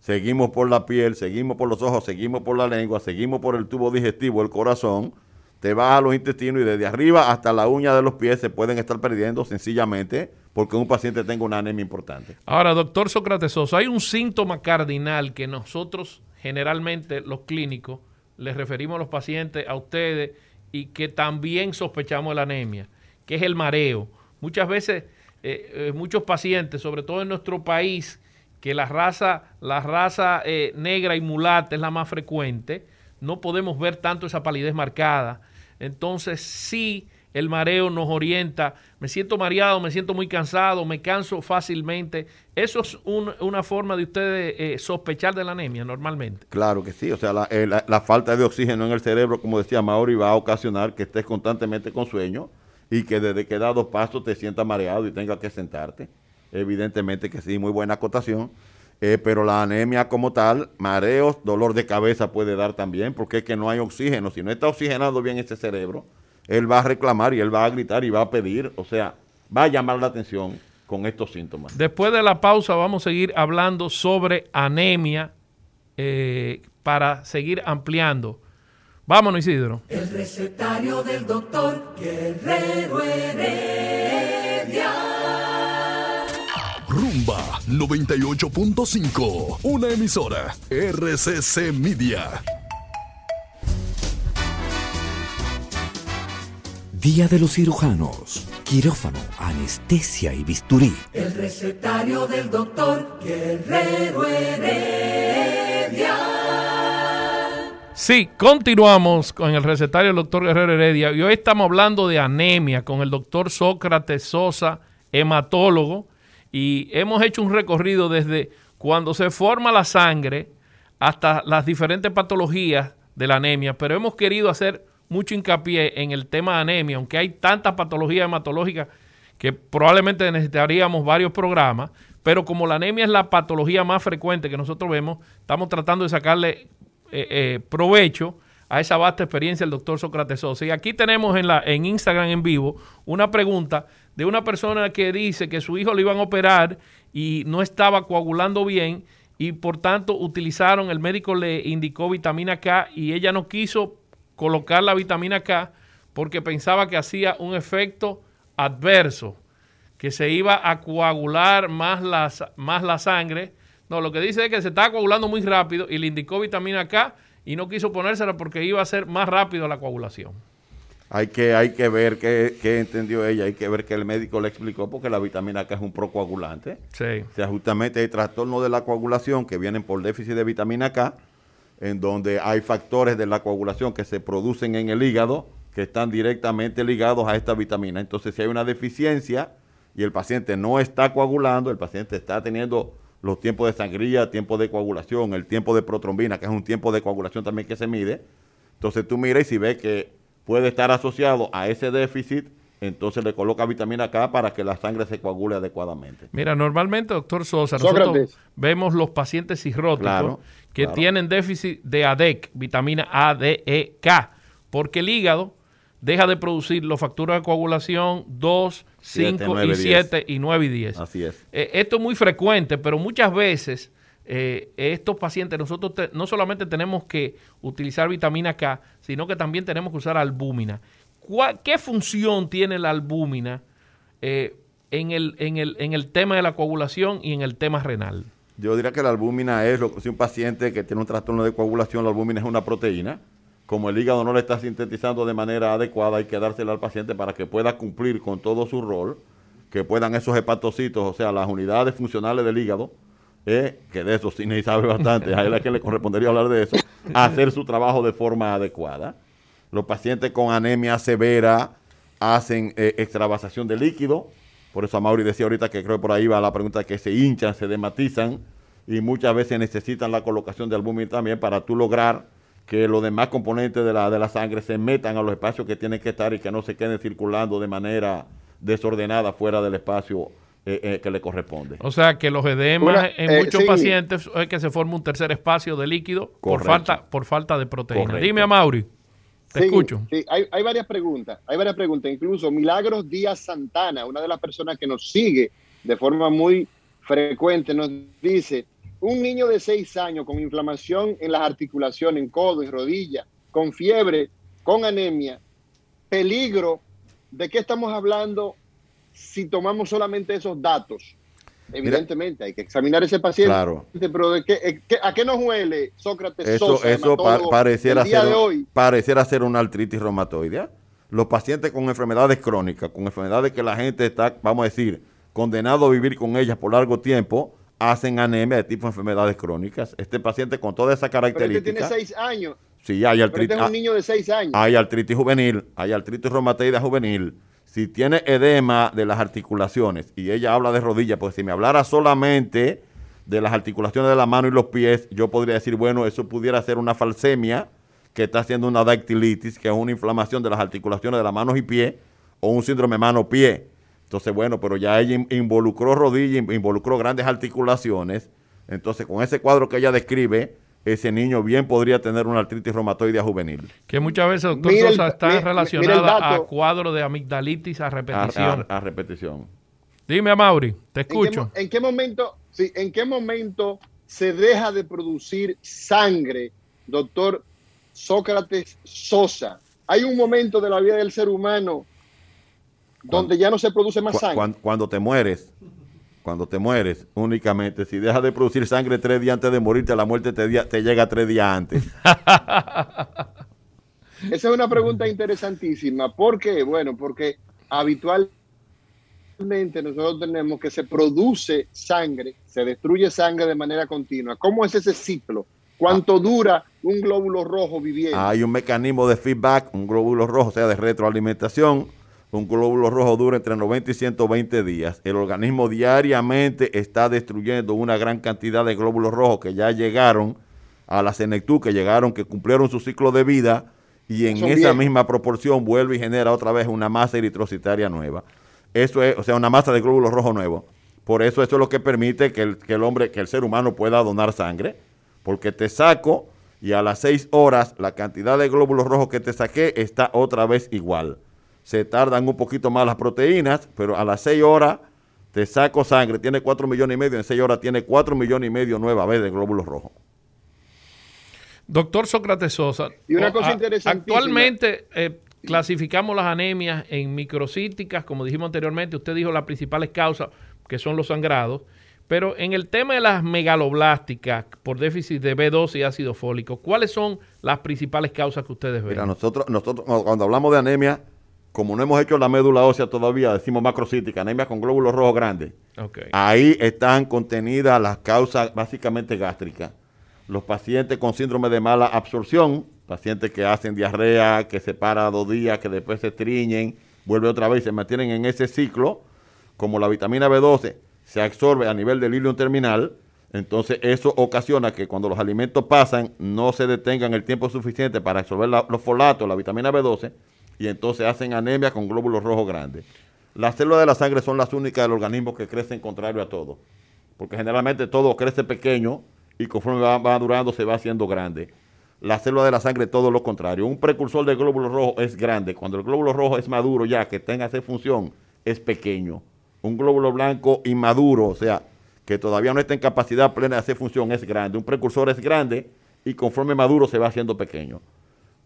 seguimos por la piel, seguimos por los ojos, seguimos por la lengua, seguimos por el tubo digestivo, el corazón, te vas a los intestinos y desde arriba hasta la uña de los pies se pueden estar perdiendo sencillamente porque un paciente tenga una anemia importante. Ahora, doctor Sócrates Sosa, hay un síntoma cardinal que nosotros generalmente los clínicos les referimos a los pacientes, a ustedes, y que también sospechamos la anemia, que es el mareo. Muchas veces, eh, eh, muchos pacientes, sobre todo en nuestro país, que la raza, la raza eh, negra y mulata es la más frecuente, no podemos ver tanto esa palidez marcada entonces sí, el mareo nos orienta. Me siento mareado, me siento muy cansado, me canso fácilmente. Eso es una forma de ustedes eh, sospechar de la anemia normalmente. Claro que sí, o sea, eh, la, falta de oxígeno en el cerebro, como decía Mauri, va a ocasionar que estés constantemente con sueño y que desde que da dos pasos te sientas mareado y tengas que sentarte. Evidentemente que sí, muy buena acotación. Eh, pero la anemia como tal, mareos, dolor de cabeza puede dar también, porque es que no hay oxígeno. Si no está oxigenado bien ese cerebro, él va a reclamar y él va a gritar y va a pedir, o sea, va a llamar la atención con estos síntomas. Después de la pausa vamos a seguir hablando sobre anemia eh, para seguir ampliando. Vámonos, Isidro. El recetario del doctor Guerrero Heredia. Rumba 98.5, una emisora RCC Media. Día de los cirujanos, quirófano, anestesia y bisturí. El recetario del doctor Guerrero Heredia. Sí, continuamos con el recetario del doctor Guerrero Heredia y hoy estamos hablando de anemia con el doctor Sócrates Sosa, hematólogo y hemos hecho un recorrido desde cuando se forma la sangre hasta las diferentes patologías de la anemia, pero hemos querido hacer mucho hincapié en el tema de anemia, aunque hay tantas patologías hematológicas que probablemente necesitaríamos varios programas, pero como la anemia es la patología más frecuente que nosotros vemos, estamos tratando de sacarle eh, eh, provecho a esa vasta experiencia del doctor Sócrates Sosa. Y aquí tenemos en, la, en Instagram en vivo una pregunta de una persona que dice que su hijo le iban a operar y no estaba coagulando bien y por tanto utilizaron, el médico le indicó vitamina K y ella no quiso colocar la vitamina K porque pensaba que hacía un efecto adverso, que se iba a coagular más la, más la sangre. No, lo que dice es que se está coagulando muy rápido y le indicó vitamina K y no quiso ponérsela porque iba a ser más rápido la coagulación. Hay que, hay que ver qué, entendió ella, hay que ver que el médico le explicó porque la vitamina K es un procoagulante. Sí. O sea, justamente hay trastornos de la coagulación que vienen por déficit de vitamina K, en donde hay factores de la coagulación que se producen en el hígado que están directamente ligados a esta vitamina. Entonces, si hay una deficiencia y el paciente no está coagulando, el paciente está teniendo los tiempos de sangría, tiempo de coagulación, el tiempo de protrombina, que es un tiempo de coagulación también que se mide. Entonces tú miras y si ves que puede estar asociado a ese déficit, entonces le coloca vitamina K para que la sangre se coagule adecuadamente. Mira, normalmente, doctor Sosa, nosotros vemos los pacientes cirróticos que tienen déficit de ADEC, vitamina A, D, E, K, porque el hígado deja de producir los factores de coagulación 2, 5 y 7 y 9 y 10. Así es. Eh, esto es muy frecuente, pero muchas veces eh, estos pacientes, nosotros no solamente tenemos que utilizar vitamina K, sino que también tenemos que usar albúmina. ¿Qué función tiene la albúmina eh, en, el, en, el, en el tema de la coagulación y en el tema renal? Yo diría que la albúmina es, lo, si un paciente que tiene un trastorno de coagulación, la albúmina es una proteína. Como el hígado no le está sintetizando de manera adecuada, hay que dársela al paciente para que pueda cumplir con todo su rol, que puedan esos hepatocitos, o sea, las unidades funcionales del hígado, que de eso sí ni sabe bastante, a él es que le correspondería hablar de eso, hacer su trabajo de forma adecuada. Los pacientes con anemia severa hacen eh, extravasación de líquido, por eso a Mauri decía ahorita que creo que por ahí va la pregunta que se hinchan, se dematizan y muchas veces necesitan la colocación de albúmina también para tú lograr que los demás componentes de la, de la sangre se metan a los espacios que tienen que estar y que no se queden circulando de manera desordenada fuera del espacio eh, eh, que le corresponde. O sea que los edemas en eh, muchos pacientes es que se forma un tercer espacio de líquido por falta, por falta de proteína. Dime a Mauri. Te escucho. Sí, hay, hay, varias preguntas. Hay varias preguntas. Incluso Milagros Díaz Santana, una de las personas que nos sigue de forma muy frecuente, nos dice: un niño de seis años con inflamación en las articulaciones, en codo y rodilla, con fiebre, con anemia, peligro. ¿De qué estamos hablando si tomamos solamente esos datos. Evidentemente, hay que examinar ese paciente. Claro. Pero ¿de qué, eh, ¿a qué nos huele Sócrates Eso, eso pareciera, ser, pareciera ser una artritis reumatoidea. Los pacientes con enfermedades crónicas, con enfermedades que la gente está, vamos a decir, condenado a vivir con ellas por largo tiempo, hacen anemia de tipo de enfermedades crónicas. Este paciente con toda esa característica. Pero tiene seis años. Sí, hay artritis. Este es un niño de seis años. Hay artritis juvenil, hay artritis reumatoidea juvenil si tiene edema de las articulaciones, y ella habla de rodillas, pues si me hablara solamente de las articulaciones de la mano y los pies, yo podría decir, bueno, eso pudiera ser una falsemia que está haciendo una dactilitis, que es una inflamación de las articulaciones de las manos y pies, o un síndrome mano-pie. Entonces, bueno, pero ya ella involucró rodillas, involucró grandes articulaciones. Entonces, con ese cuadro que ella describe, ese niño bien podría tener una artritis reumatoidea juvenil. Que muchas veces, doctor Sosa, está relacionada a cuadro de amigdalitis a repetición. A, repetición. Dime, a Mauri, te escucho. ¿En qué, momento, sí, ¿En qué momento se deja de producir sangre, doctor Sócrates Sosa? Hay un momento de la vida del ser humano donde ya no se produce más sangre. cuando te mueres cuando te mueres, únicamente, si dejas de producir sangre tres días antes de morirte, la muerte te, te llega tres días antes. Esa es una pregunta interesantísima. ¿Por qué? Bueno, porque habitualmente nosotros tenemos que se produce sangre, se destruye sangre de manera continua. ¿Cómo es ese ciclo? ¿Cuánto dura un glóbulo rojo viviendo? Hay un mecanismo de feedback, un glóbulo rojo, o sea, de retroalimentación un glóbulo rojo dura entre 90 y 120 días. El organismo diariamente está destruyendo una gran cantidad de glóbulos rojos que ya llegaron a la senectud, que llegaron, que cumplieron su ciclo de vida y en esa misma proporción vuelve y genera otra vez una masa eritrocitaria nueva. Eso es, o sea, una masa de glóbulos rojos nuevos. Por eso eso es lo que permite que el, que el hombre, que el ser humano pueda donar sangre, porque te saco y a las 6 horas la cantidad de glóbulos rojos que te saqué está otra vez igual se tardan un poquito más las proteínas, pero a las 6 horas te saco sangre, tiene 4 millones y medio, en 6 horas tiene 4 millones y medio nueva vez de glóbulos rojos. Doctor Sócrates Sosa. Y una cosa interesante. Actualmente eh, clasificamos las anemias en microcíticas, como dijimos anteriormente, usted dijo las principales causas, que son los sangrados, pero en el tema de las megaloblásticas por déficit de B12 y ácido fólico, ¿cuáles son las principales causas que ustedes ven? Mira, nosotros, nosotros cuando hablamos de anemia, como no hemos hecho la médula ósea todavía, decimos macrocítica, anemia con glóbulos rojos grandes. Ahí están contenidas las causas básicamente gástricas. Los pacientes con síndrome de mala absorción, pacientes que hacen diarrea, que se para dos días, que después se triñen, vuelve otra vez, se mantienen en ese ciclo, como la vitamina B12 se absorbe a nivel del hilo terminal, entonces eso ocasiona que cuando los alimentos pasan no se detengan el tiempo suficiente para absorber los folatos, la vitamina B12, y entonces hacen anemia con glóbulos rojos grandes. Las células de la sangre son las únicas del organismo que crecen contrario a todo, porque generalmente todo crece pequeño y conforme va, va durando se va haciendo grande. La célula de la sangre todo lo contrario. Un precursor de glóbulos rojos es grande. Cuando el glóbulo rojo es maduro ya, que tenga esa función, es pequeño. Un glóbulo blanco inmaduro, o sea, que todavía no está en capacidad plena de hacer función, es grande. Un precursor es grande y conforme maduro se va haciendo pequeño.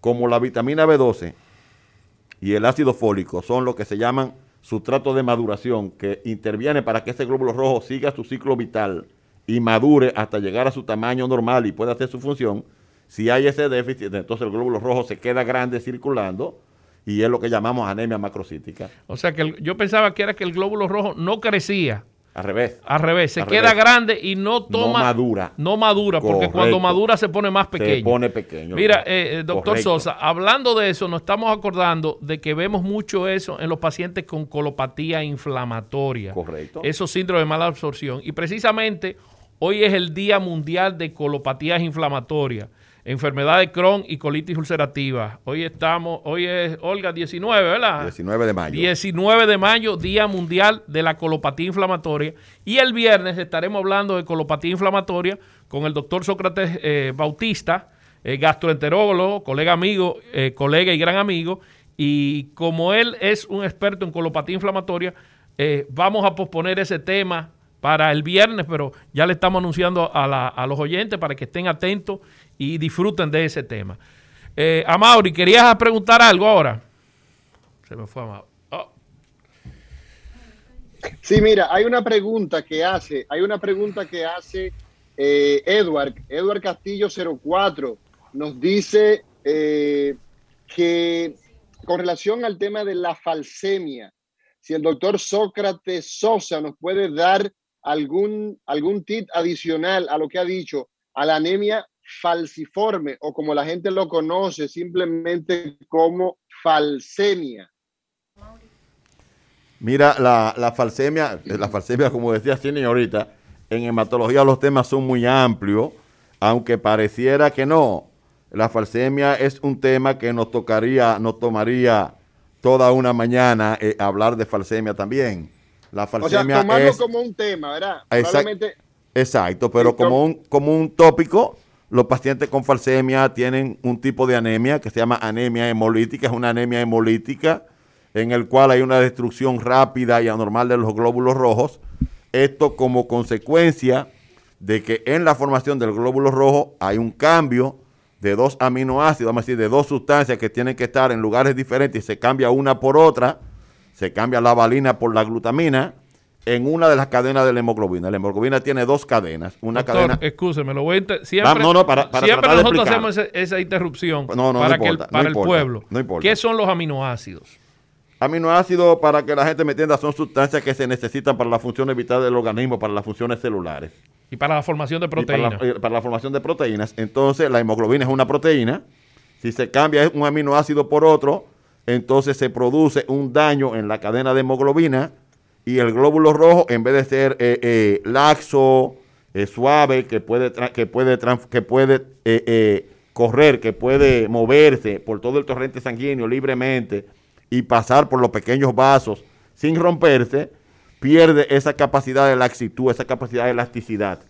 Como la vitamina B12 y el ácido fólico son lo que se llaman sustratos de maduración, que interviene para que ese glóbulo rojo siga su ciclo vital y madure hasta llegar a su tamaño normal y pueda hacer su función. Si hay ese déficit, entonces el glóbulo rojo se queda grande circulando y es lo que llamamos anemia macrocítica. O sea que yo pensaba que era que el glóbulo rojo no crecía al revés. Al revés, se queda grande y no toma. No madura. No madura, porque cuando madura se pone más pequeño. Se pone pequeño. Mira, eh, eh, doctor Sosa, hablando de eso, nos estamos acordando de que vemos mucho eso en los pacientes con colopatía inflamatoria. Correcto. Esos síndromes de mala absorción. Y precisamente hoy es el Día Mundial de Colopatías Inflamatorias enfermedad de Crohn y colitis ulcerativa. Hoy estamos, hoy es, Olga, 19, ¿verdad? 19 de mayo. 19 de mayo, Día Mundial de la Colopatía Inflamatoria. Y el viernes estaremos hablando de colopatía inflamatoria con el doctor Sócrates eh, Bautista, eh, gastroenterólogo, colega amigo, eh, colega y gran amigo. Y como él es un experto en colopatía inflamatoria, vamos a posponer ese tema para el viernes, pero ya le estamos anunciando a, a los oyentes para que estén atentos y disfruten de ese tema. Eh, Amaury, ¿querías preguntar algo ahora? Se me fue Amaury. Oh. Sí, mira, hay una pregunta que hace, hay una pregunta que hace eh, Edward, Edward Castillo 04, nos dice eh, que con relación al tema de la falsemia, si el doctor Sócrates Sosa nos puede dar algún, algún tip adicional a lo que ha dicho, a la anemia falciforme o como la gente lo conoce simplemente como falsemia. Mira, la, la falsemia, la falsemia, como decía Cine ahorita, en hematología los temas son muy amplios, aunque pareciera que no. La falsemia es un tema que nos tocaría, nos tomaría toda una mañana eh, hablar de falsemia también. La falsemia o sea, como un tema, ¿verdad? Exacto, pero como un, como un tópico los pacientes con falsemia tienen un tipo de anemia que se llama anemia hemolítica, es una anemia hemolítica en el cual hay una destrucción rápida y anormal de los glóbulos rojos. Esto como consecuencia de que en la formación del glóbulo rojo hay un cambio de dos aminoácidos, vamos a decir, de dos sustancias que tienen que estar en lugares diferentes y se cambia una por otra, se cambia la valina por la glutamina, en una de las cadenas de la hemoglobina. La hemoglobina tiene dos cadenas. Una cadena. Escúcheme, lo voy a siempre, no, no, para, siempre nosotros hacemos esa, interrupción para, que el, para el pueblo. ¿Qué son los aminoácidos? Aminoácidos, para que la gente me entienda, son sustancias que se necesitan para la función vital del organismo, para las funciones celulares. Y para la formación de proteínas. Para, para la, formación de proteínas. Entonces, la hemoglobina es una proteína. Si se cambia un aminoácido por otro, entonces se produce un daño en la cadena de hemoglobina y el glóbulo rojo, en vez de ser eh, eh, laxo, eh, suave, que puede, que puede, que puede correr, que puede moverse por todo el torrente sanguíneo libremente y pasar por los pequeños vasos sin romperse, pierde esa capacidad de laxitud, esa capacidad de elasticidad.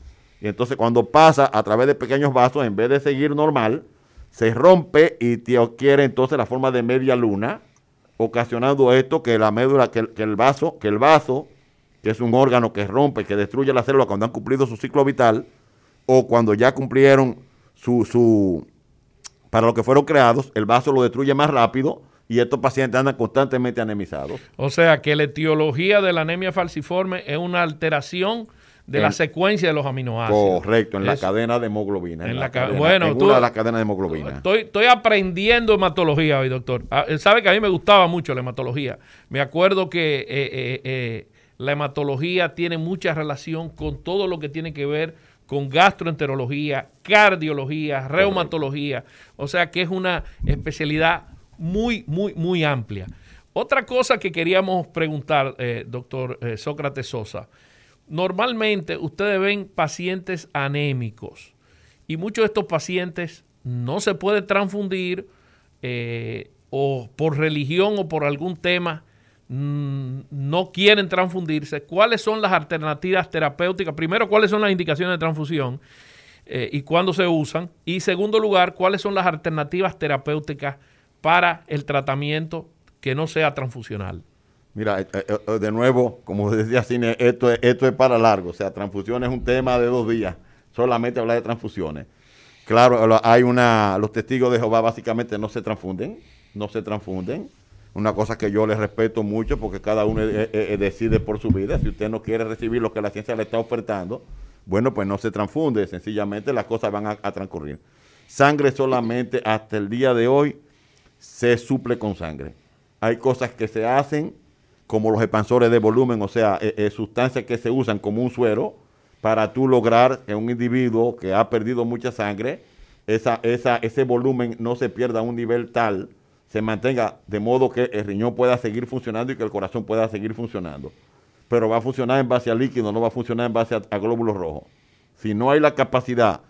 Y entonces cuando pasa a través de pequeños vasos, en vez de seguir normal, se rompe y quiere entonces la forma de media luna, ocasionando esto que la médula, que, el vaso, que el vaso, que es un órgano que rompe, que destruye la célula cuando han cumplido su ciclo vital, o cuando ya cumplieron su, su, para lo que fueron creados, el vaso lo destruye más rápido y estos pacientes andan constantemente anemizados. O sea que la etiología de la anemia falciforme es una alteración de la secuencia de los aminoácidos. Correcto, en la cadena de hemoglobina. En, la, bueno, en una de las cadenas de hemoglobina. Estoy, estoy aprendiendo hematología hoy, doctor. Ah, él sabe que a mí me gustaba mucho la hematología. Me acuerdo que eh, eh, eh, la hematología tiene mucha relación con todo lo que tiene que ver con gastroenterología, cardiología, reumatología. O sea que es una especialidad muy, muy, muy amplia. Otra cosa que queríamos preguntar, doctor Sócrates Sosa, Normalmente ustedes ven pacientes anémicos y muchos de estos pacientes no se pueden transfundir eh, o por religión o por algún tema mm, no quieren transfundirse. ¿Cuáles son las alternativas terapéuticas? Primero, ¿cuáles son las indicaciones de transfusión eh, y cuándo se usan? Y segundo lugar, ¿cuáles son las alternativas terapéuticas para el tratamiento que no sea transfusional? Mira, eh, eh, eh, de nuevo, como decía Cine, esto es, esto es para largo. O sea, transfusión es un tema de dos días. Solamente hablar de transfusiones. Claro, hay una. Los testigos de Jehová básicamente no se transfunden. No se transfunden. Una cosa que yo les respeto mucho porque cada uno decide por su vida. Si usted no quiere recibir lo que la ciencia le está ofertando, bueno, pues no se transfunde. Sencillamente las cosas van a, a transcurrir. Sangre solamente hasta el día de hoy se suple con sangre. Hay cosas que se hacen como los expansores de volumen, o sea, eh, eh, sustancias que se usan como un suero para tú lograr que un individuo que ha perdido mucha sangre, esa, esa, ese volumen no se pierda a un nivel tal, se mantenga de modo que el riñón pueda seguir funcionando y que el corazón pueda seguir funcionando. Pero va a funcionar en base a líquido, no va a funcionar en base a, glóbulos rojos. Si no hay la capacidad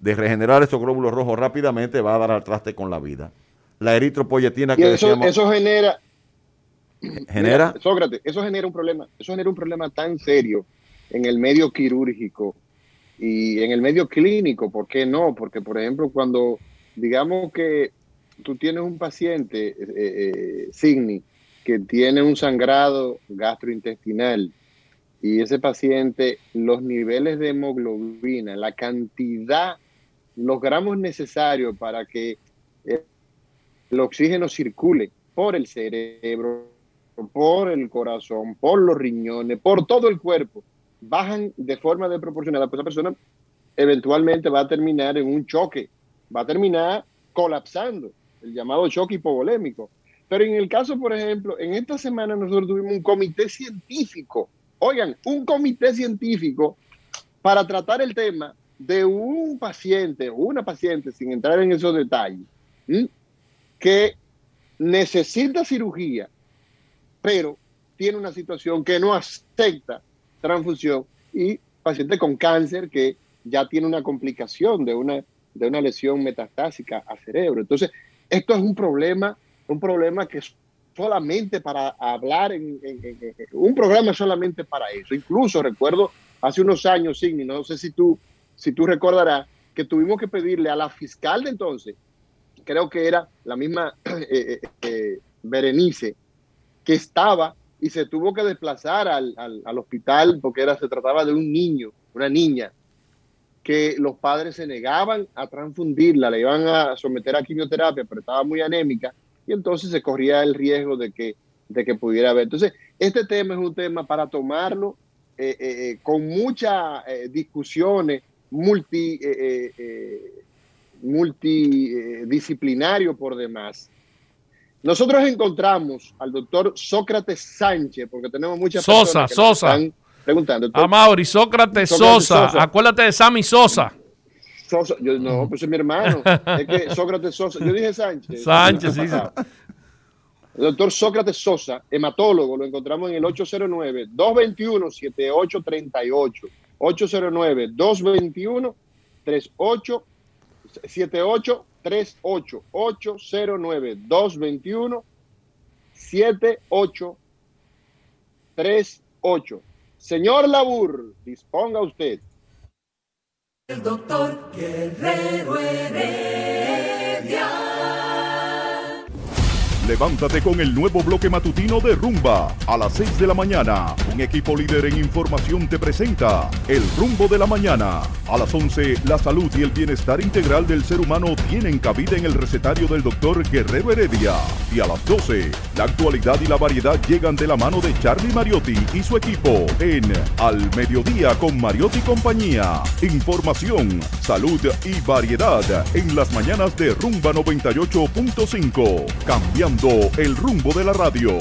de regenerar esos glóbulos rojos rápidamente, va a dar al traste con la vida. La eritropoyetina que eso, eso genera genera. Sócrates, eso genera un problema, eso genera un problema tan serio en el medio quirúrgico y en el medio clínico, ¿por qué no? Porque, por ejemplo, cuando digamos que tú tienes un paciente, eh, eh, Signi, que tiene un sangrado gastrointestinal y ese paciente, los niveles de hemoglobina, la cantidad, los gramos necesarios para que el oxígeno circule por el cerebro, por el corazón, por los riñones, por todo el cuerpo, bajan de forma desproporcionada, pues esa persona eventualmente va a terminar en un choque, va a terminar colapsando, el llamado choque hipovolémico. Pero en el caso, por ejemplo, en esta semana nosotros tuvimos un comité científico, oigan, un comité científico para tratar el tema de un paciente o una paciente, sin entrar en esos detalles, que necesita cirugía pero tiene una situación que no acepta transfusión y paciente con cáncer que ya tiene una complicación de una, de una lesión metastásica a cerebro. Entonces, esto es un problema, un problema que es solamente para hablar, en, un programa solamente para eso. Incluso recuerdo hace unos años, Signi, no sé si tú, si tú recordarás, que tuvimos que pedirle a la fiscal de entonces, creo que era la misma eh, eh, eh, Berenice, que estaba y se tuvo que desplazar al, hospital porque era, se trataba de un niño, una niña, que los padres se negaban a transfundirla, le iban a someter a quimioterapia, pero estaba muy anémica y entonces se corría el riesgo de que, de que pudiera haber. Entonces, este tema es un tema para tomarlo eh, eh, eh, con muchas discusiones multi, multidisciplinario por demás nosotros encontramos al doctor Sócrates Sánchez, porque tenemos muchas Sosa, personas que Sosa. están preguntando. A Mauri, Sócrates, Sosa. Acuérdate de Sammy Sosa. Sosa. Yo, no, pues es mi hermano. es que Sócrates Sosa. Yo dije Sánchez. Sánchez, sí. El doctor Sócrates Sosa, hematólogo, lo encontramos en el 809-221-7838. 809-221-3878. 38 809 221 7838. Señor Labur, disponga usted. El doctor Guerrero Heredia. Levántate con el nuevo bloque matutino de Rumba. A las 6 de la mañana, un equipo líder en información te presenta El Rumbo de la Mañana. A las 11, la salud y el bienestar integral del ser humano tienen cabida en el recetario del doctor Guerrero Heredia. Y a las 12, la actualidad y la variedad llegan de la mano de Charlie Mariotti y su equipo en Al Mediodía con Mariotti compañía. Información, salud y variedad en las mañanas de Rumba 98.5. Cambiando el rumbo de la radio.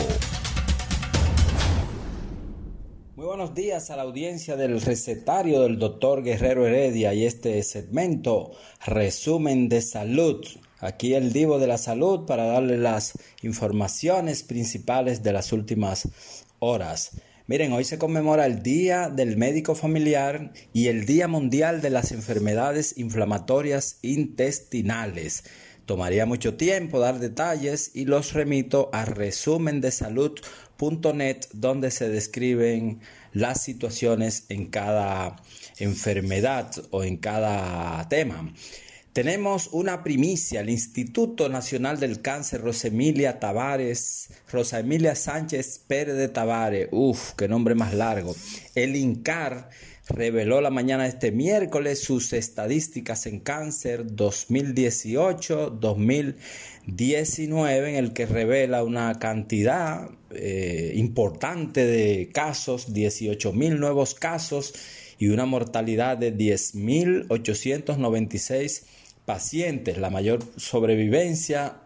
Muy buenos días a la audiencia del recetario del doctor Guerrero Heredia y este segmento resumen de salud. Aquí el divo de la salud para darle las informaciones principales de las últimas horas. Miren, hoy se conmemora el Día del Médico Familiar y el Día Mundial de las Enfermedades Inflamatorias Intestinales. Tomaría mucho tiempo dar detalles y los remito a resumendesalud.net donde se describen las situaciones en cada enfermedad o en cada tema. Tenemos una primicia, el Instituto Nacional del Cáncer, Rosa Emilia Tavares, Rosa Emilia Sánchez Pérez de Tavares, uff, qué nombre más largo. El INCAR reveló la mañana de este miércoles sus estadísticas en cáncer 2018-2019, en el que revela una cantidad eh, importante de casos, 18 mil nuevos casos y una mortalidad de 10.896 pacientes. La mayor sobrevivencia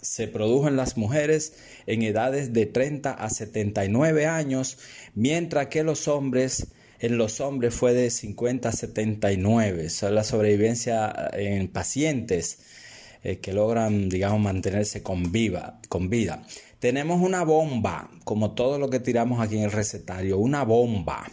se produjo en las mujeres en edades de 30 a 79 años, mientras que los hombres en los hombres fue de 50 a 79. es la sobrevivencia en pacientes eh, que logran, digamos, mantenerse con, viva, con vida. Tenemos una bomba, como todo lo que tiramos aquí en el recetario, una bomba.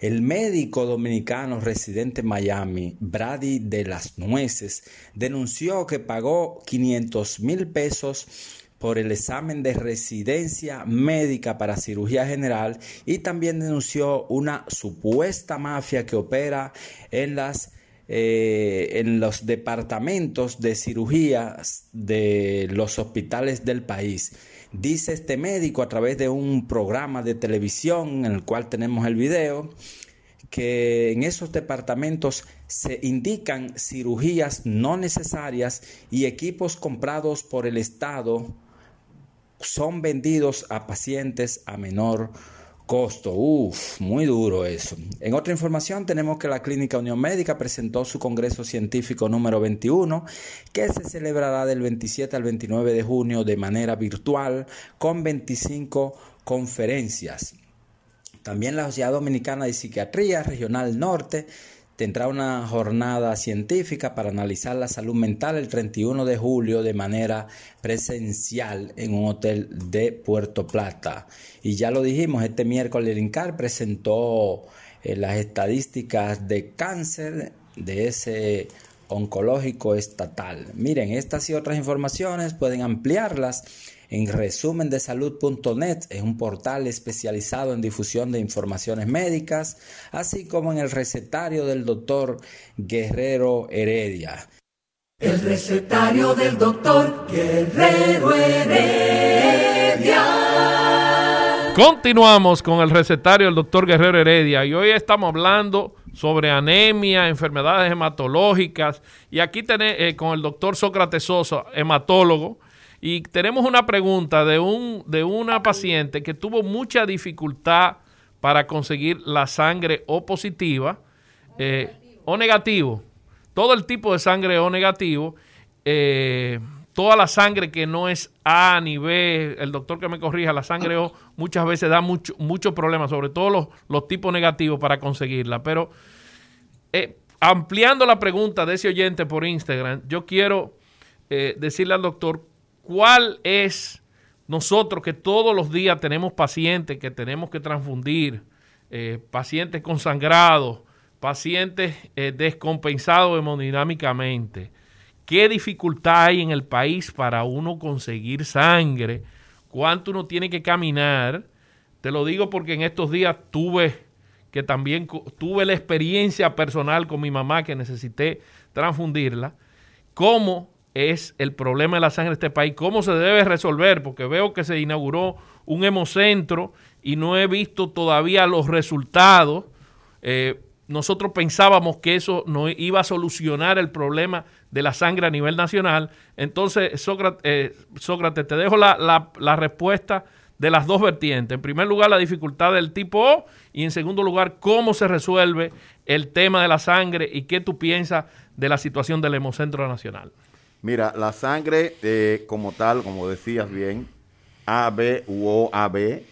El médico dominicano residente en Miami, Brady de las Nueces, denunció que pagó 500 mil pesos por el examen de residencia médica para cirugía general y también denunció una supuesta mafia que opera en las eh, en los departamentos de cirugías de los hospitales del país. Dice este médico a través de un programa de televisión en el cual tenemos el video que en esos departamentos se indican cirugías no necesarias y equipos comprados por el Estado son vendidos a pacientes a menor costo. Uf, muy duro eso. En otra información tenemos que la Clínica Unión Médica presentó su Congreso Científico número 21, que se celebrará del 27 al 29 de junio de manera virtual con 25 conferencias. También la Sociedad Dominicana de Psiquiatría Regional Norte tendrá una jornada científica para analizar la salud mental el 31 de julio de manera presencial en un hotel de Puerto Plata. Y ya lo dijimos, este miércoles el INCAR presentó eh, las estadísticas de cáncer de ese oncológico estatal. Miren, estas y otras informaciones pueden ampliarlas en resumendesalud.net es un portal especializado en difusión de informaciones médicas, así como en el recetario del doctor Guerrero Heredia. El recetario del doctor Guerrero Heredia. Continuamos con el recetario del doctor Guerrero Heredia y hoy estamos hablando sobre anemia, enfermedades hematológicas y aquí tenemos eh, con el doctor Sócrates Sosa, hematólogo, y tenemos una pregunta de, un, de una paciente que tuvo mucha dificultad para conseguir la sangre O positiva eh, o negativo. Todo el tipo de sangre O negativo. Eh, toda la sangre que no es A ni B, el doctor que me corrija, la sangre O muchas veces da muchos mucho problemas, sobre todo los, los, tipos negativos para conseguirla. Pero eh, ampliando la pregunta de ese oyente por Instagram, yo quiero decirle al doctor ¿Cuál es nosotros que todos los días tenemos pacientes que tenemos que transfundir, eh, pacientes consangrados, pacientes eh, descompensados hemodinámicamente? ¿Qué dificultad hay en el país para uno conseguir sangre? ¿Cuánto uno tiene que caminar? Te lo digo porque en estos días tuve que también tuve la experiencia personal con mi mamá que necesité transfundirla. ¿Cómo es el problema de la sangre de este país, cómo se debe resolver, porque veo que se inauguró un hemocentro y no he visto todavía los resultados. Eh, nosotros pensábamos que eso no iba a solucionar el problema de la sangre a nivel nacional. Entonces, Sócrates, eh, Sócrates te dejo la, la, respuesta de las dos vertientes. En primer lugar, la dificultad del tipo O y en segundo lugar, cómo se resuelve el tema de la sangre y qué tú piensas de la situación del Hemocentro Nacional. Mira, la sangre eh, como tal, como decías bien, AB u OAB,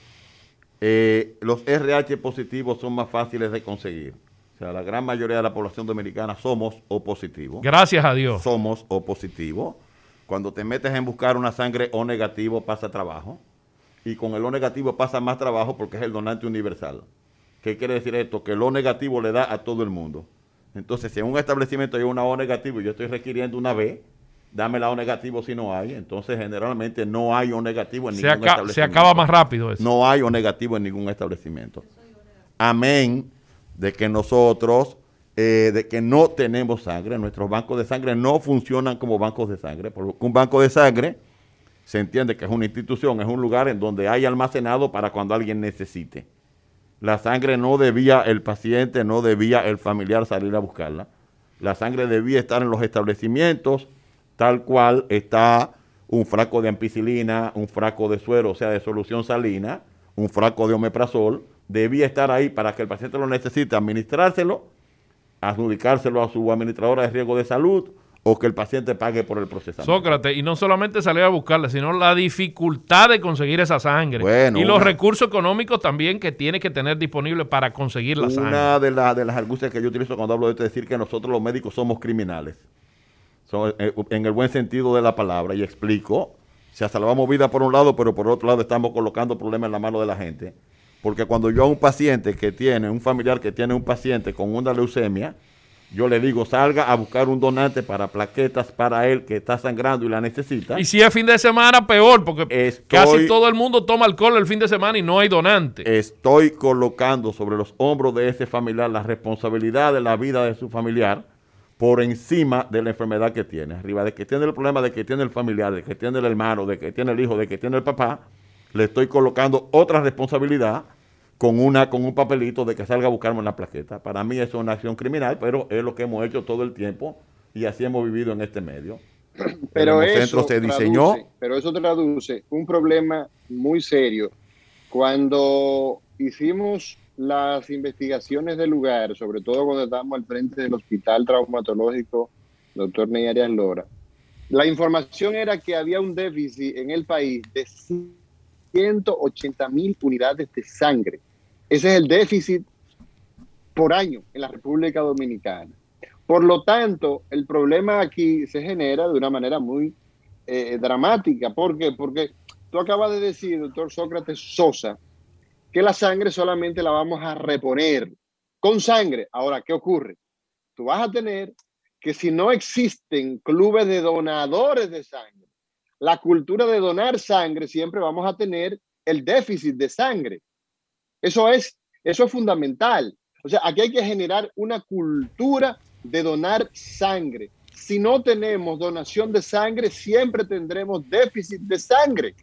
eh, los RH positivos son más fáciles de conseguir. O sea, la gran mayoría de la población dominicana somos O positivos. Gracias a Dios. Somos O positivos. Cuando te metes en buscar una sangre O negativo pasa trabajo. Y con el O negativo pasa más trabajo porque es el donante universal. ¿Qué quiere decir esto? Que el O negativo le da a todo el mundo. Entonces, si en un establecimiento hay una O negativo y yo estoy requiriendo una B, dame la O negativo si no hay. Entonces, generalmente no hay O negativo en ningún establecimiento. Se acaba más rápido eso. No hay O negativo en ningún establecimiento. Amén de que nosotros, eh, de que no tenemos sangre. Nuestros bancos de sangre no funcionan como bancos de sangre. Porque un banco de sangre se entiende que es una institución, es un lugar en donde hay almacenado para cuando alguien necesite. La sangre no debía el paciente, no debía el familiar salir a buscarla. La sangre debía estar en los establecimientos tal cual está un fraco de ampicilina, un fraco de suero, o sea, de solución salina, un fraco de omeprazol, debía estar ahí para que el paciente lo necesite, administrárselo, adjudicárselo a su administradora de riesgo de salud o que el paciente pague por el procesamiento. Sócrates, y no solamente salir a buscarla, sino la dificultad de conseguir esa sangre. y los recursos económicos también que tiene que tener disponible para conseguir la sangre. Una de, de las argucias que yo utilizo cuando hablo de esto es decir que nosotros los médicos somos criminales. Eh, en el buen sentido de la palabra, y explico, se salvamos vida por un lado, pero por otro lado estamos colocando problemas en la mano de la gente. Porque cuando yo a un paciente que tiene, un familiar que tiene un paciente con una leucemia, yo le digo, salga a buscar un donante para plaquetas para él que está sangrando y la necesita. Y si es fin de semana, peor, porque casi todo el mundo toma alcohol el fin de semana y no hay donante. Estoy colocando sobre los hombros de ese familiar la responsabilidad de la vida de su familiar por encima de la enfermedad que tiene. Arriba de que tiene el problema, de que tiene el familiar, de que tiene el hermano, de que tiene el hijo, de que tiene el papá, le estoy colocando otra responsabilidad con una con un papelito de que salga a buscarme una plaqueta. Para mí eso es una acción criminal, pero es lo que hemos hecho todo el tiempo y así hemos vivido en este medio. Pero eso se diseñó. pero eso traduce un problema muy serio. Cuando hicimos las investigaciones del lugar, sobre todo cuando estábamos al frente del Hospital Traumatológico Doctor Neyarias Lora, la información era que había un déficit en el país de 180 mil unidades de sangre. Ese es el déficit por año en la República Dominicana. Por lo tanto, el problema aquí se genera de una manera muy eh, dramática. ¿Por qué? Porque tú acabas de decir, doctor Sócrates Sosa, que la sangre solamente la vamos a reponer con sangre. Ahora, ¿qué ocurre? Tú vas a tener que si no existen clubes de donadores de sangre, la cultura de donar sangre, siempre vamos a tener el déficit de sangre. Eso es, eso es fundamental. O sea, aquí hay que generar una cultura de donar sangre. Si no tenemos donación de sangre, siempre tendremos déficit de sangre.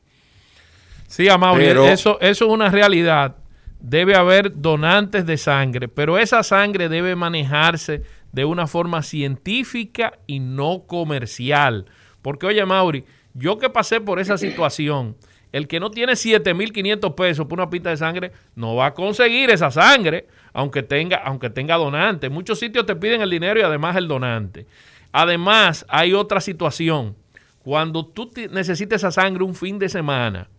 Sí, Amaury, eso, eso es una realidad. Debe haber donantes de sangre, pero esa sangre debe manejarse de una forma científica y no comercial. Porque, oye, Mauri, yo que pasé por esa situación, el que no tiene 7.500 pesos por una pista de sangre no va a conseguir esa sangre, aunque tenga, aunque tenga donante. muchos sitios te piden el dinero y además el donante. Además, hay otra situación. Cuando tú necesites esa sangre un fin de semana,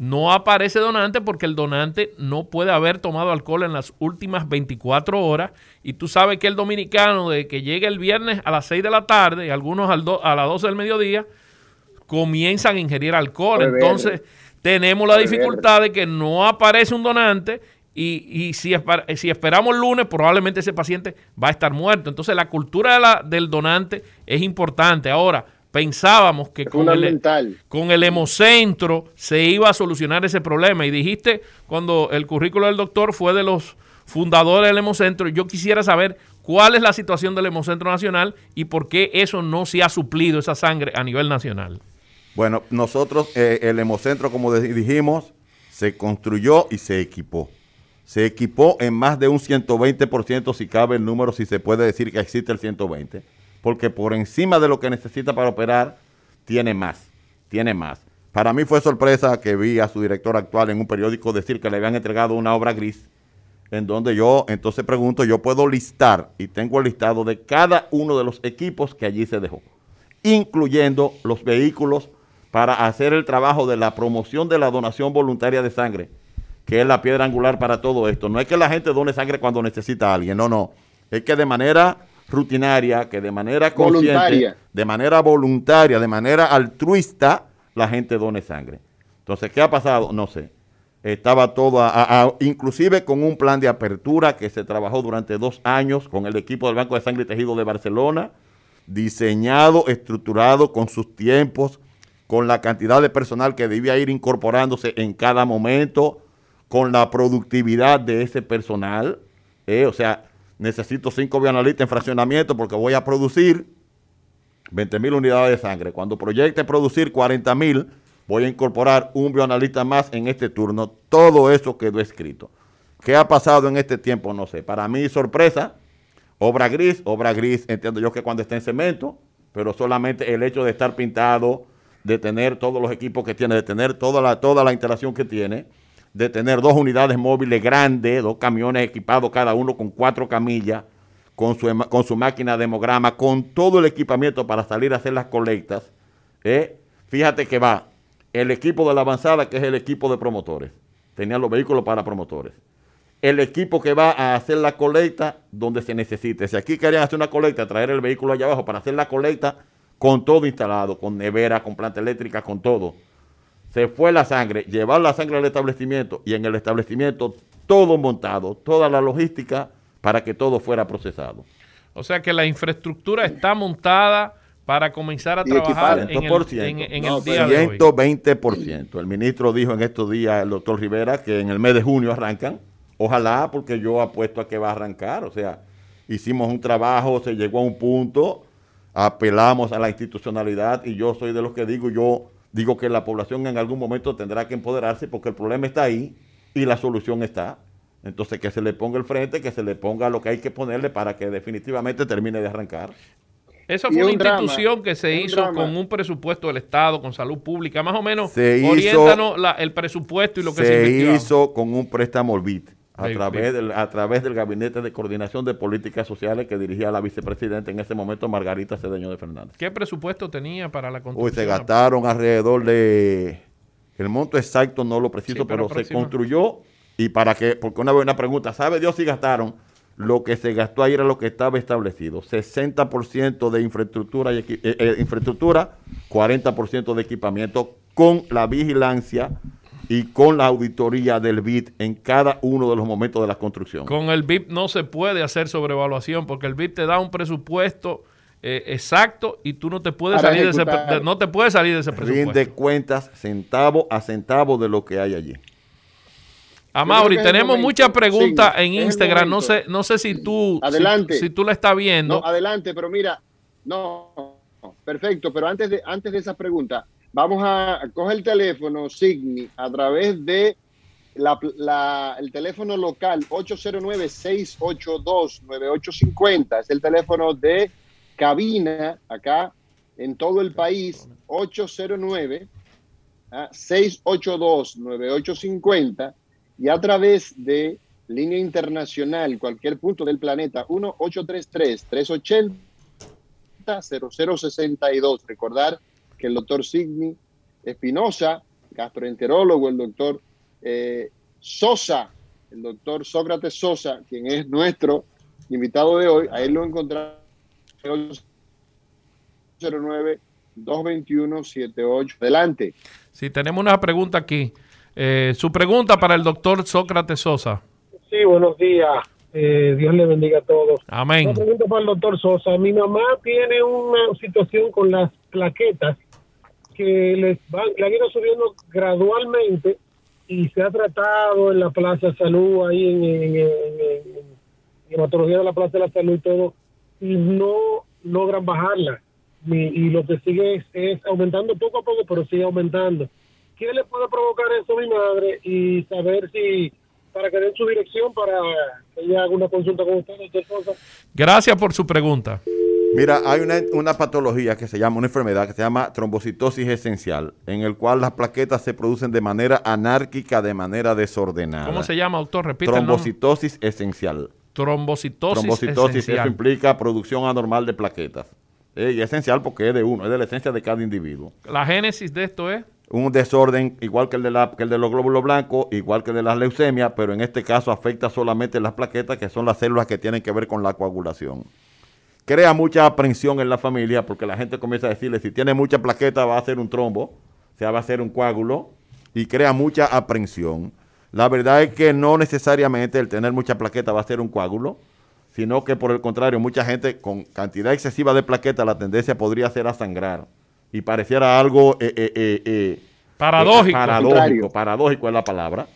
no aparece donante porque el donante no puede haber tomado alcohol en las últimas 24 horas. Y tú sabes que el dominicano, de que llega el viernes a las 6 de la tarde y algunos a las 12 del mediodía, comienzan a ingerir alcohol. Entonces, tenemos la dificultad de que no aparece un donante y, si, si esperamos el lunes, probablemente ese paciente va a estar muerto. Entonces, la cultura de la, del donante es importante. Ahora, pensábamos que con el, con el, hemocentro se iba a solucionar ese problema. Y dijiste, cuando el currículo del doctor fue de los fundadores del hemocentro, yo quisiera saber ¿Cuál es la situación del Hemocentro Nacional y por qué eso no se ha suplido, esa sangre, a nivel nacional? Bueno, nosotros, eh, el Hemocentro, como dijimos, se construyó y se equipó. Se equipó en más de un 120%, si cabe el número, si se puede decir que existe el 120%, porque por encima de lo que necesita para operar, tiene más, tiene más. Para mí fue sorpresa que vi a su director actual en un periódico decir que le habían entregado una obra gris, en donde yo entonces pregunto, yo puedo listar y tengo el listado de cada uno de los equipos que allí se dejó, incluyendo los vehículos para hacer el trabajo de la promoción de la donación voluntaria de sangre, que es la piedra angular para todo esto. No es que la gente done sangre cuando necesita a alguien, no, no. Es que de manera rutinaria, que de manera consciente, de manera voluntaria, de manera altruista, la gente done sangre. Entonces, ¿qué ha pasado? No sé. Estaba todo, inclusive con un plan de apertura que se trabajó durante dos años con el equipo del Banco de Sangre y Tejido de Barcelona, diseñado, estructurado con sus tiempos, con la cantidad de personal que debía ir incorporándose en cada momento, con la productividad de ese personal. Eh, o sea, necesito cinco bioanalistas en fraccionamiento porque voy a producir 20 mil unidades de sangre. Cuando proyecte producir 40 mil, voy a incorporar un bioanalista más en este turno. Todo eso quedó escrito. ¿Qué ha pasado en este tiempo? No sé. Para mí, sorpresa, obra gris, obra gris, entiendo yo que cuando está en cemento, pero solamente el hecho de estar pintado, de tener todos los equipos que tiene, de tener toda la, toda la interacción que tiene, de tener dos unidades móviles grandes, dos camiones equipados cada uno con cuatro camillas, con su, con su máquina de hemograma, con todo el equipamiento para salir a hacer las colectas. ¿eh? Fíjate que va el equipo de la avanzada, que es el equipo de promotores. Tenían los vehículos para promotores. El equipo que va a hacer la colecta donde se necesite. Si aquí querían hacer una colecta, traer el vehículo allá abajo para hacer la colecta, con todo instalado, con nevera, con planta eléctrica, con todo. Se fue la sangre, llevar la sangre al establecimiento y en el establecimiento todo montado, toda la logística para que todo fuera procesado. O sea que la infraestructura está montada para comenzar a trabajar en el, en, el día de hoy. 120%. El ministro dijo en estos días, el doctor Rivera, que en el mes de junio arrancan. Ojalá, porque yo apuesto a que va a arrancar. O sea, hicimos un trabajo, se llegó a un punto apelamos a la institucionalidad y yo soy de los que digo, yo digo que la población en algún momento tendrá que empoderarse porque el problema está ahí y la solución está. Entonces que se le ponga el frente, que se le ponga lo que hay que ponerle para que definitivamente termine de arrancar. Esa fue una institución que se hizo con un presupuesto del Estado, con salud pública, más o menos. Se oriéntanos el presupuesto y lo que se, se hizo con un préstamo BIT a, través del, a través del Gabinete de Coordinación de Políticas Sociales que dirigía la vicepresidenta en ese momento, Margarita Cedeño de Fernández. ¿Qué presupuesto tenía para la construcción? Uy, se gastaron alrededor de... El monto exacto no lo preciso, pero, se construyó y para que, porque una buena pregunta, ¿sabe Dios si gastaron? Lo que se gastó ahí era lo que estaba establecido. 60% de infraestructura, y eh, eh, infraestructura 40% de equipamiento con la vigilancia y con la auditoría del BIP en cada uno de los momentos de la construcción. Con el BIP no se puede hacer sobrevaluación porque el BIP te da un presupuesto eh, exacto y tú no te puedes salir de ese no te puedes salir de ese presupuesto. de cuentas centavo a centavo de lo que hay allí. A Mauri, tenemos muchas preguntas en Instagram. No sé, no sé si tú, adelante. Si, tú la estás viendo. No, adelante, pero mira, no, perfecto. Pero antes de antes de esa pregunta, Vamos a coger el teléfono Signi a través de la, el teléfono local 809-682-9850. Es el teléfono de cabina acá en todo el país 809-682-9850 ah, y a través de línea internacional, cualquier punto del planeta, 1-833-380-0062. Recordar que el doctor Signi Espinosa, gastroenterólogo, el doctor eh, Sosa, el doctor Sócrates Sosa, quien es nuestro invitado de hoy, a él lo encontramos en 221-78. Adelante. Sí, tenemos una pregunta aquí. Eh, su pregunta para el doctor Sócrates Sosa. Sí, buenos días. Eh, Dios le bendiga a todos. Amén. Una pregunta para el doctor Sosa. Mi mamá tiene una situación con las plaquetas que les van, le han ido subiendo gradualmente y se ha tratado en la Plaza Salud, ahí en, hematología de la Plaza de la Salud y todo, y no logran bajarla. Y, lo que sigue es, aumentando poco a poco, pero sigue aumentando. ¿Qué le puede provocar eso mi madre? Y saber si, para que den su dirección, para que ella haga una consulta con usted, Gracias por su pregunta. Mira, hay una, una, patología que se llama, una enfermedad que se llama trombocitosis esencial, en el cual las plaquetas se producen de manera anárquica, de manera desordenada. ¿Cómo se llama, doctor? Repite. Trombocitosis esencial. Trombocitosis, Trombocitosis, eso implica producción anormal de plaquetas. Eh, y es esencial porque es de uno, es de la esencia de cada individuo. ¿La génesis de esto es? Un desorden igual que el de, la, que el de los glóbulos blancos, igual que el de la leucemia, pero en este caso afecta solamente las plaquetas, que son las células que tienen que ver con la coagulación crea mucha aprensión en la familia porque la gente comienza a decirle, si tiene mucha plaqueta va a ser un trombo, o sea, va a ser un coágulo, y crea mucha aprensión. La verdad es que no necesariamente el tener mucha plaqueta va a ser un coágulo, sino que por el contrario, mucha gente con cantidad excesiva de plaqueta, la tendencia podría ser a sangrar y pareciera algo eh, eh, eh, paradójico. paradójico, paradójico es la palabra,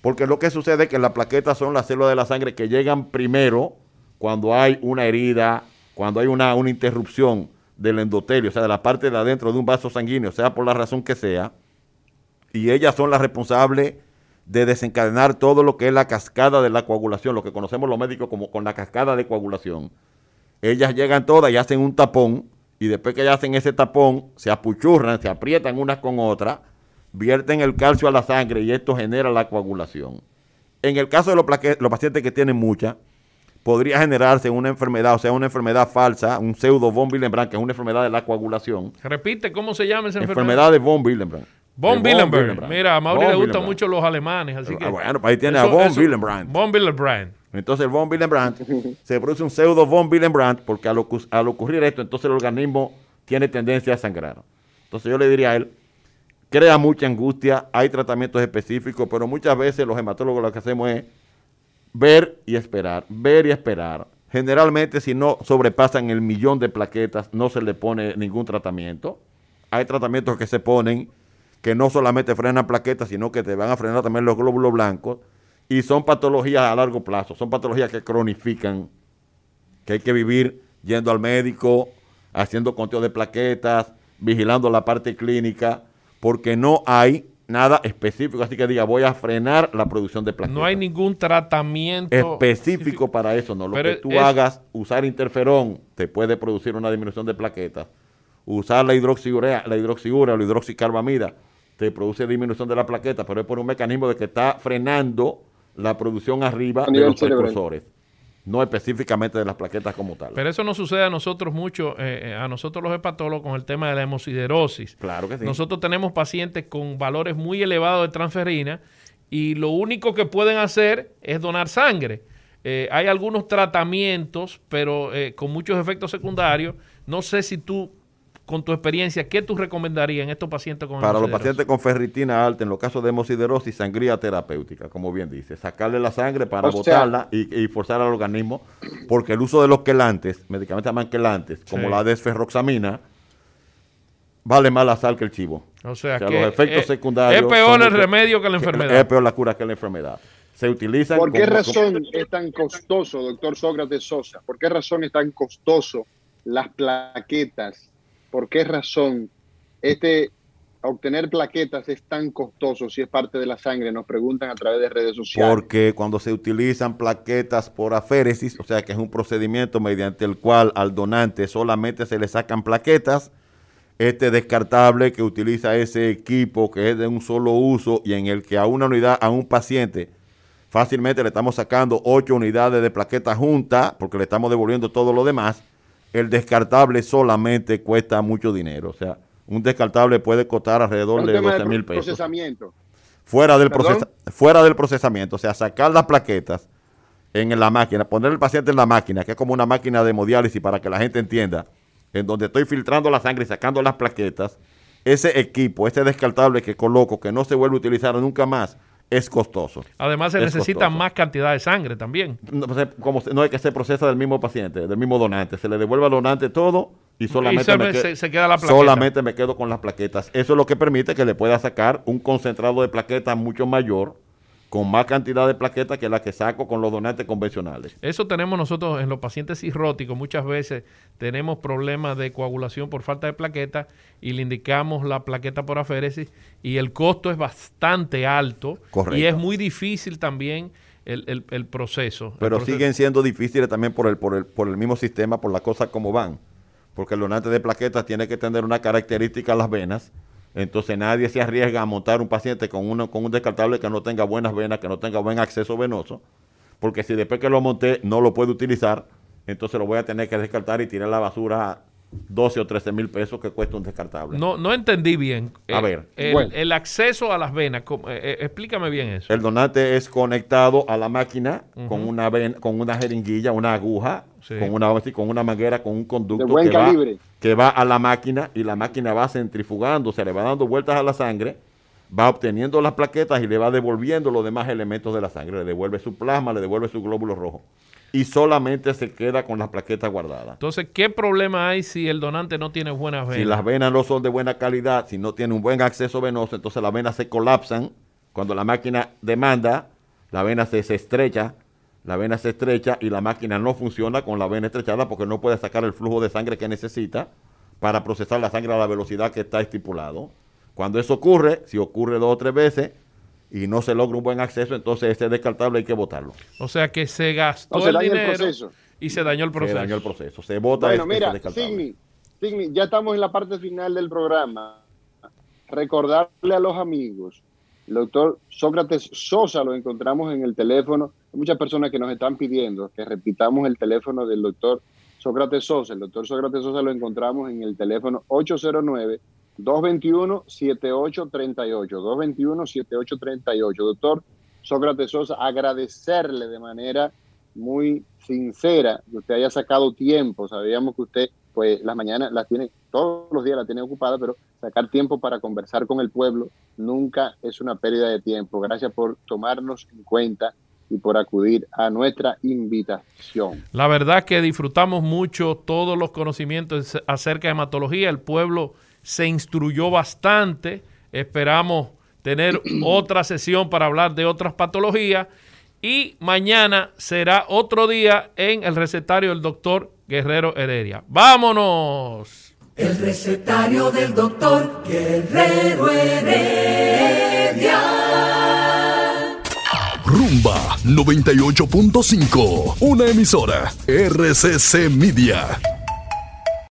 porque lo que sucede es que las plaquetas son las células de la sangre que llegan primero cuando hay una herida, cuando hay una, una interrupción del endotelio, o sea, de la parte de adentro de un vaso sanguíneo, sea por la razón que sea, y ellas son las responsables de desencadenar todo lo que es la cascada de la coagulación, lo que conocemos los médicos como con la cascada de coagulación. Ellas llegan todas y hacen un tapón, y después que ellas hacen ese tapón, se apuchurran, se aprietan unas con otras, vierten el calcio a la sangre y esto genera la coagulación. En el caso de los, los pacientes que tienen mucha, podría generarse una enfermedad, o sea, una enfermedad falsa, un pseudo von Willebrand, que es una enfermedad de la coagulación. Repite, ¿cómo se llama esa enfermedad? Enfermedad de von Willebrand. Von Willebrand. Mira, a Mauri le gustan mucho los alemanes, así que... Ah, bueno, pues ahí tiene a von Willebrand. Von Willebrand. Entonces el von Willebrand se produce un pseudo von Willebrand porque al, al ocurrir esto, entonces el organismo tiene tendencia a sangrar. Entonces yo le diría a él, crea mucha angustia, hay tratamientos específicos, pero muchas veces los hematólogos lo que hacemos es ver y esperar, ver y esperar. Generalmente si no sobrepasan el millón de plaquetas no se le pone ningún tratamiento. Hay tratamientos que se ponen que no solamente frenan plaquetas, sino que te van a frenar también los glóbulos blancos. Y son patologías a largo plazo, son patologías que cronifican, que hay que vivir yendo al médico, haciendo conteo de plaquetas, vigilando la parte clínica, porque no hay nada específico, así que diga, voy a frenar la producción de plaquetas. No hay ningún tratamiento específico para eso, no. Lo que tú hagas, usar interferón, te puede producir una disminución de plaquetas. Usar la hidroxiurea, la hidroxiura o la hidroxicarbamida, te produce disminución de la plaqueta, pero es por un mecanismo de que está frenando la producción arriba de los precursores no específicamente de las plaquetas como tal. Pero eso no sucede a nosotros mucho, eh, eh, a nosotros los hepatólogos con el tema de la hemosiderosis. Claro que sí. Nosotros tenemos pacientes con valores muy elevados de transferina y lo único que pueden hacer es donar sangre. Eh, hay algunos tratamientos, pero con muchos efectos secundarios. No sé si tú con tu experiencia, ¿qué tú recomendarías en estos pacientes con Para los pacientes con ferritina alta, en los casos de hemosiderosis, sangría terapéutica, como bien dice, sacarle la sangre para botarla y, forzar al organismo, porque el uso de los quelantes, medicamentos llaman quelantes, como la desferroxamina, vale más la sal que el chivo. O sea, que los efectos secundarios. Es peor el remedio que la enfermedad. Es peor la cura que la enfermedad. Se utilizan. ¿Por qué razón es tan costoso, doctor Sócrates Sosa? ¿Por qué razón es tan costoso las plaquetas por qué razón este obtener plaquetas es tan costoso si es parte de la sangre, nos preguntan a través de redes sociales. Porque cuando se utilizan plaquetas por aféresis, o sea que es un procedimiento mediante el cual al donante solamente se le sacan plaquetas, este descartable que utiliza ese equipo que es de un solo uso y en el que a una unidad, a un paciente, fácilmente le estamos sacando ocho unidades de plaquetas juntas, porque le estamos devolviendo todo lo demás, el descartable solamente cuesta mucho dinero. O sea, un descartable puede costar alrededor de 12 mil pesos. Procesamiento. Fuera del, fuera del procesamiento. O sea, sacar las plaquetas en la máquina, poner el paciente en la máquina, que es como una máquina de hemodiálisis para que la gente entienda, en donde estoy filtrando la sangre y sacando las plaquetas, ese equipo, ese descartable que coloco, que no se vuelve a utilizar nunca más, es costoso. Además se necesita más cantidad de sangre también. No, pues, como, no es que se procesa del mismo paciente, del mismo donante. Se le devuelve al donante todo y solamente, me, queda la solamente me quedo con las plaquetas. Eso es lo que permite que le pueda sacar un concentrado de plaquetas mucho mayor con más cantidad de plaquetas que la que saco con los donantes convencionales. Eso tenemos nosotros en los pacientes cirróticos. Muchas veces tenemos problemas de coagulación por falta de plaquetas y le indicamos la plaqueta por aféresis y el costo es bastante alto y es muy difícil también el, el, proceso. Pero siguen siendo difíciles también por el, por, el, por el mismo sistema, por las cosas como van. Porque el donante de plaquetas tiene que tener una característica en las venas entonces nadie se arriesga a montar un paciente con, uno, con un descartable que no tenga buenas venas, que no tenga buen acceso venoso, porque si después que lo monté no lo puedo utilizar, entonces lo voy a tener que descartar y tirar la basura 12 o 13 mil pesos que cuesta un descartable. No, no entendí bien. A eh, ver. El, acceso a las venas, eh, eh, explícame bien eso. El donante es conectado a la máquina con, una con una jeringuilla, una aguja, con, una, con una manguera, con un conducto que, Va, que va a la máquina y la máquina va centrifugando, se le va dando vueltas a la sangre, va obteniendo las plaquetas y le va devolviendo los demás elementos de la sangre. Le devuelve su plasma, le devuelve su glóbulo rojo y solamente se queda con las plaquetas guardadas. Entonces, ¿qué problema hay si el donante no tiene buenas venas? Si las venas no son de buena calidad, si no tiene un buen acceso venoso, entonces las venas se colapsan. Cuando la máquina demanda, la vena se, estrecha, la vena se estrecha y la máquina no funciona con la vena estrechada porque no puede sacar el flujo de sangre que necesita para procesar la sangre a la velocidad que está estipulado. Cuando eso ocurre, si ocurre dos o tres veces, y no se logra un buen acceso, entonces ese descartable hay que votarlo. O sea que se gastó el dinero y se dañó el proceso. Se dañó el proceso. Se vota bueno, mira, Signi, Signi, ya estamos en la parte final del programa. Recordarle a los amigos, el doctor Sócrates Sosa lo encontramos en el teléfono. Hay muchas personas que nos están pidiendo que repitamos el teléfono del doctor Sócrates Sosa. El doctor Sócrates Sosa lo encontramos en el teléfono 809 221-7838. 221-7838. Doctor Sócrates Sosa, agradecerle de manera muy sincera que usted haya sacado tiempo. Sabíamos que usted, pues, las mañanas las tiene, todos los días la tiene ocupada, pero sacar tiempo para conversar con el pueblo nunca es una pérdida de tiempo. Gracias por tomarnos en cuenta y por acudir a nuestra invitación. La verdad que disfrutamos mucho todos los conocimientos acerca de hematología. El pueblo se instruyó bastante. Esperamos tener otra sesión para hablar de otras patologías. Y mañana será otro día en el recetario del doctor Guerrero Heredia. ¡Vámonos! El recetario del doctor Guerrero Heredia. Rumba 98.5, una emisora RCC Media.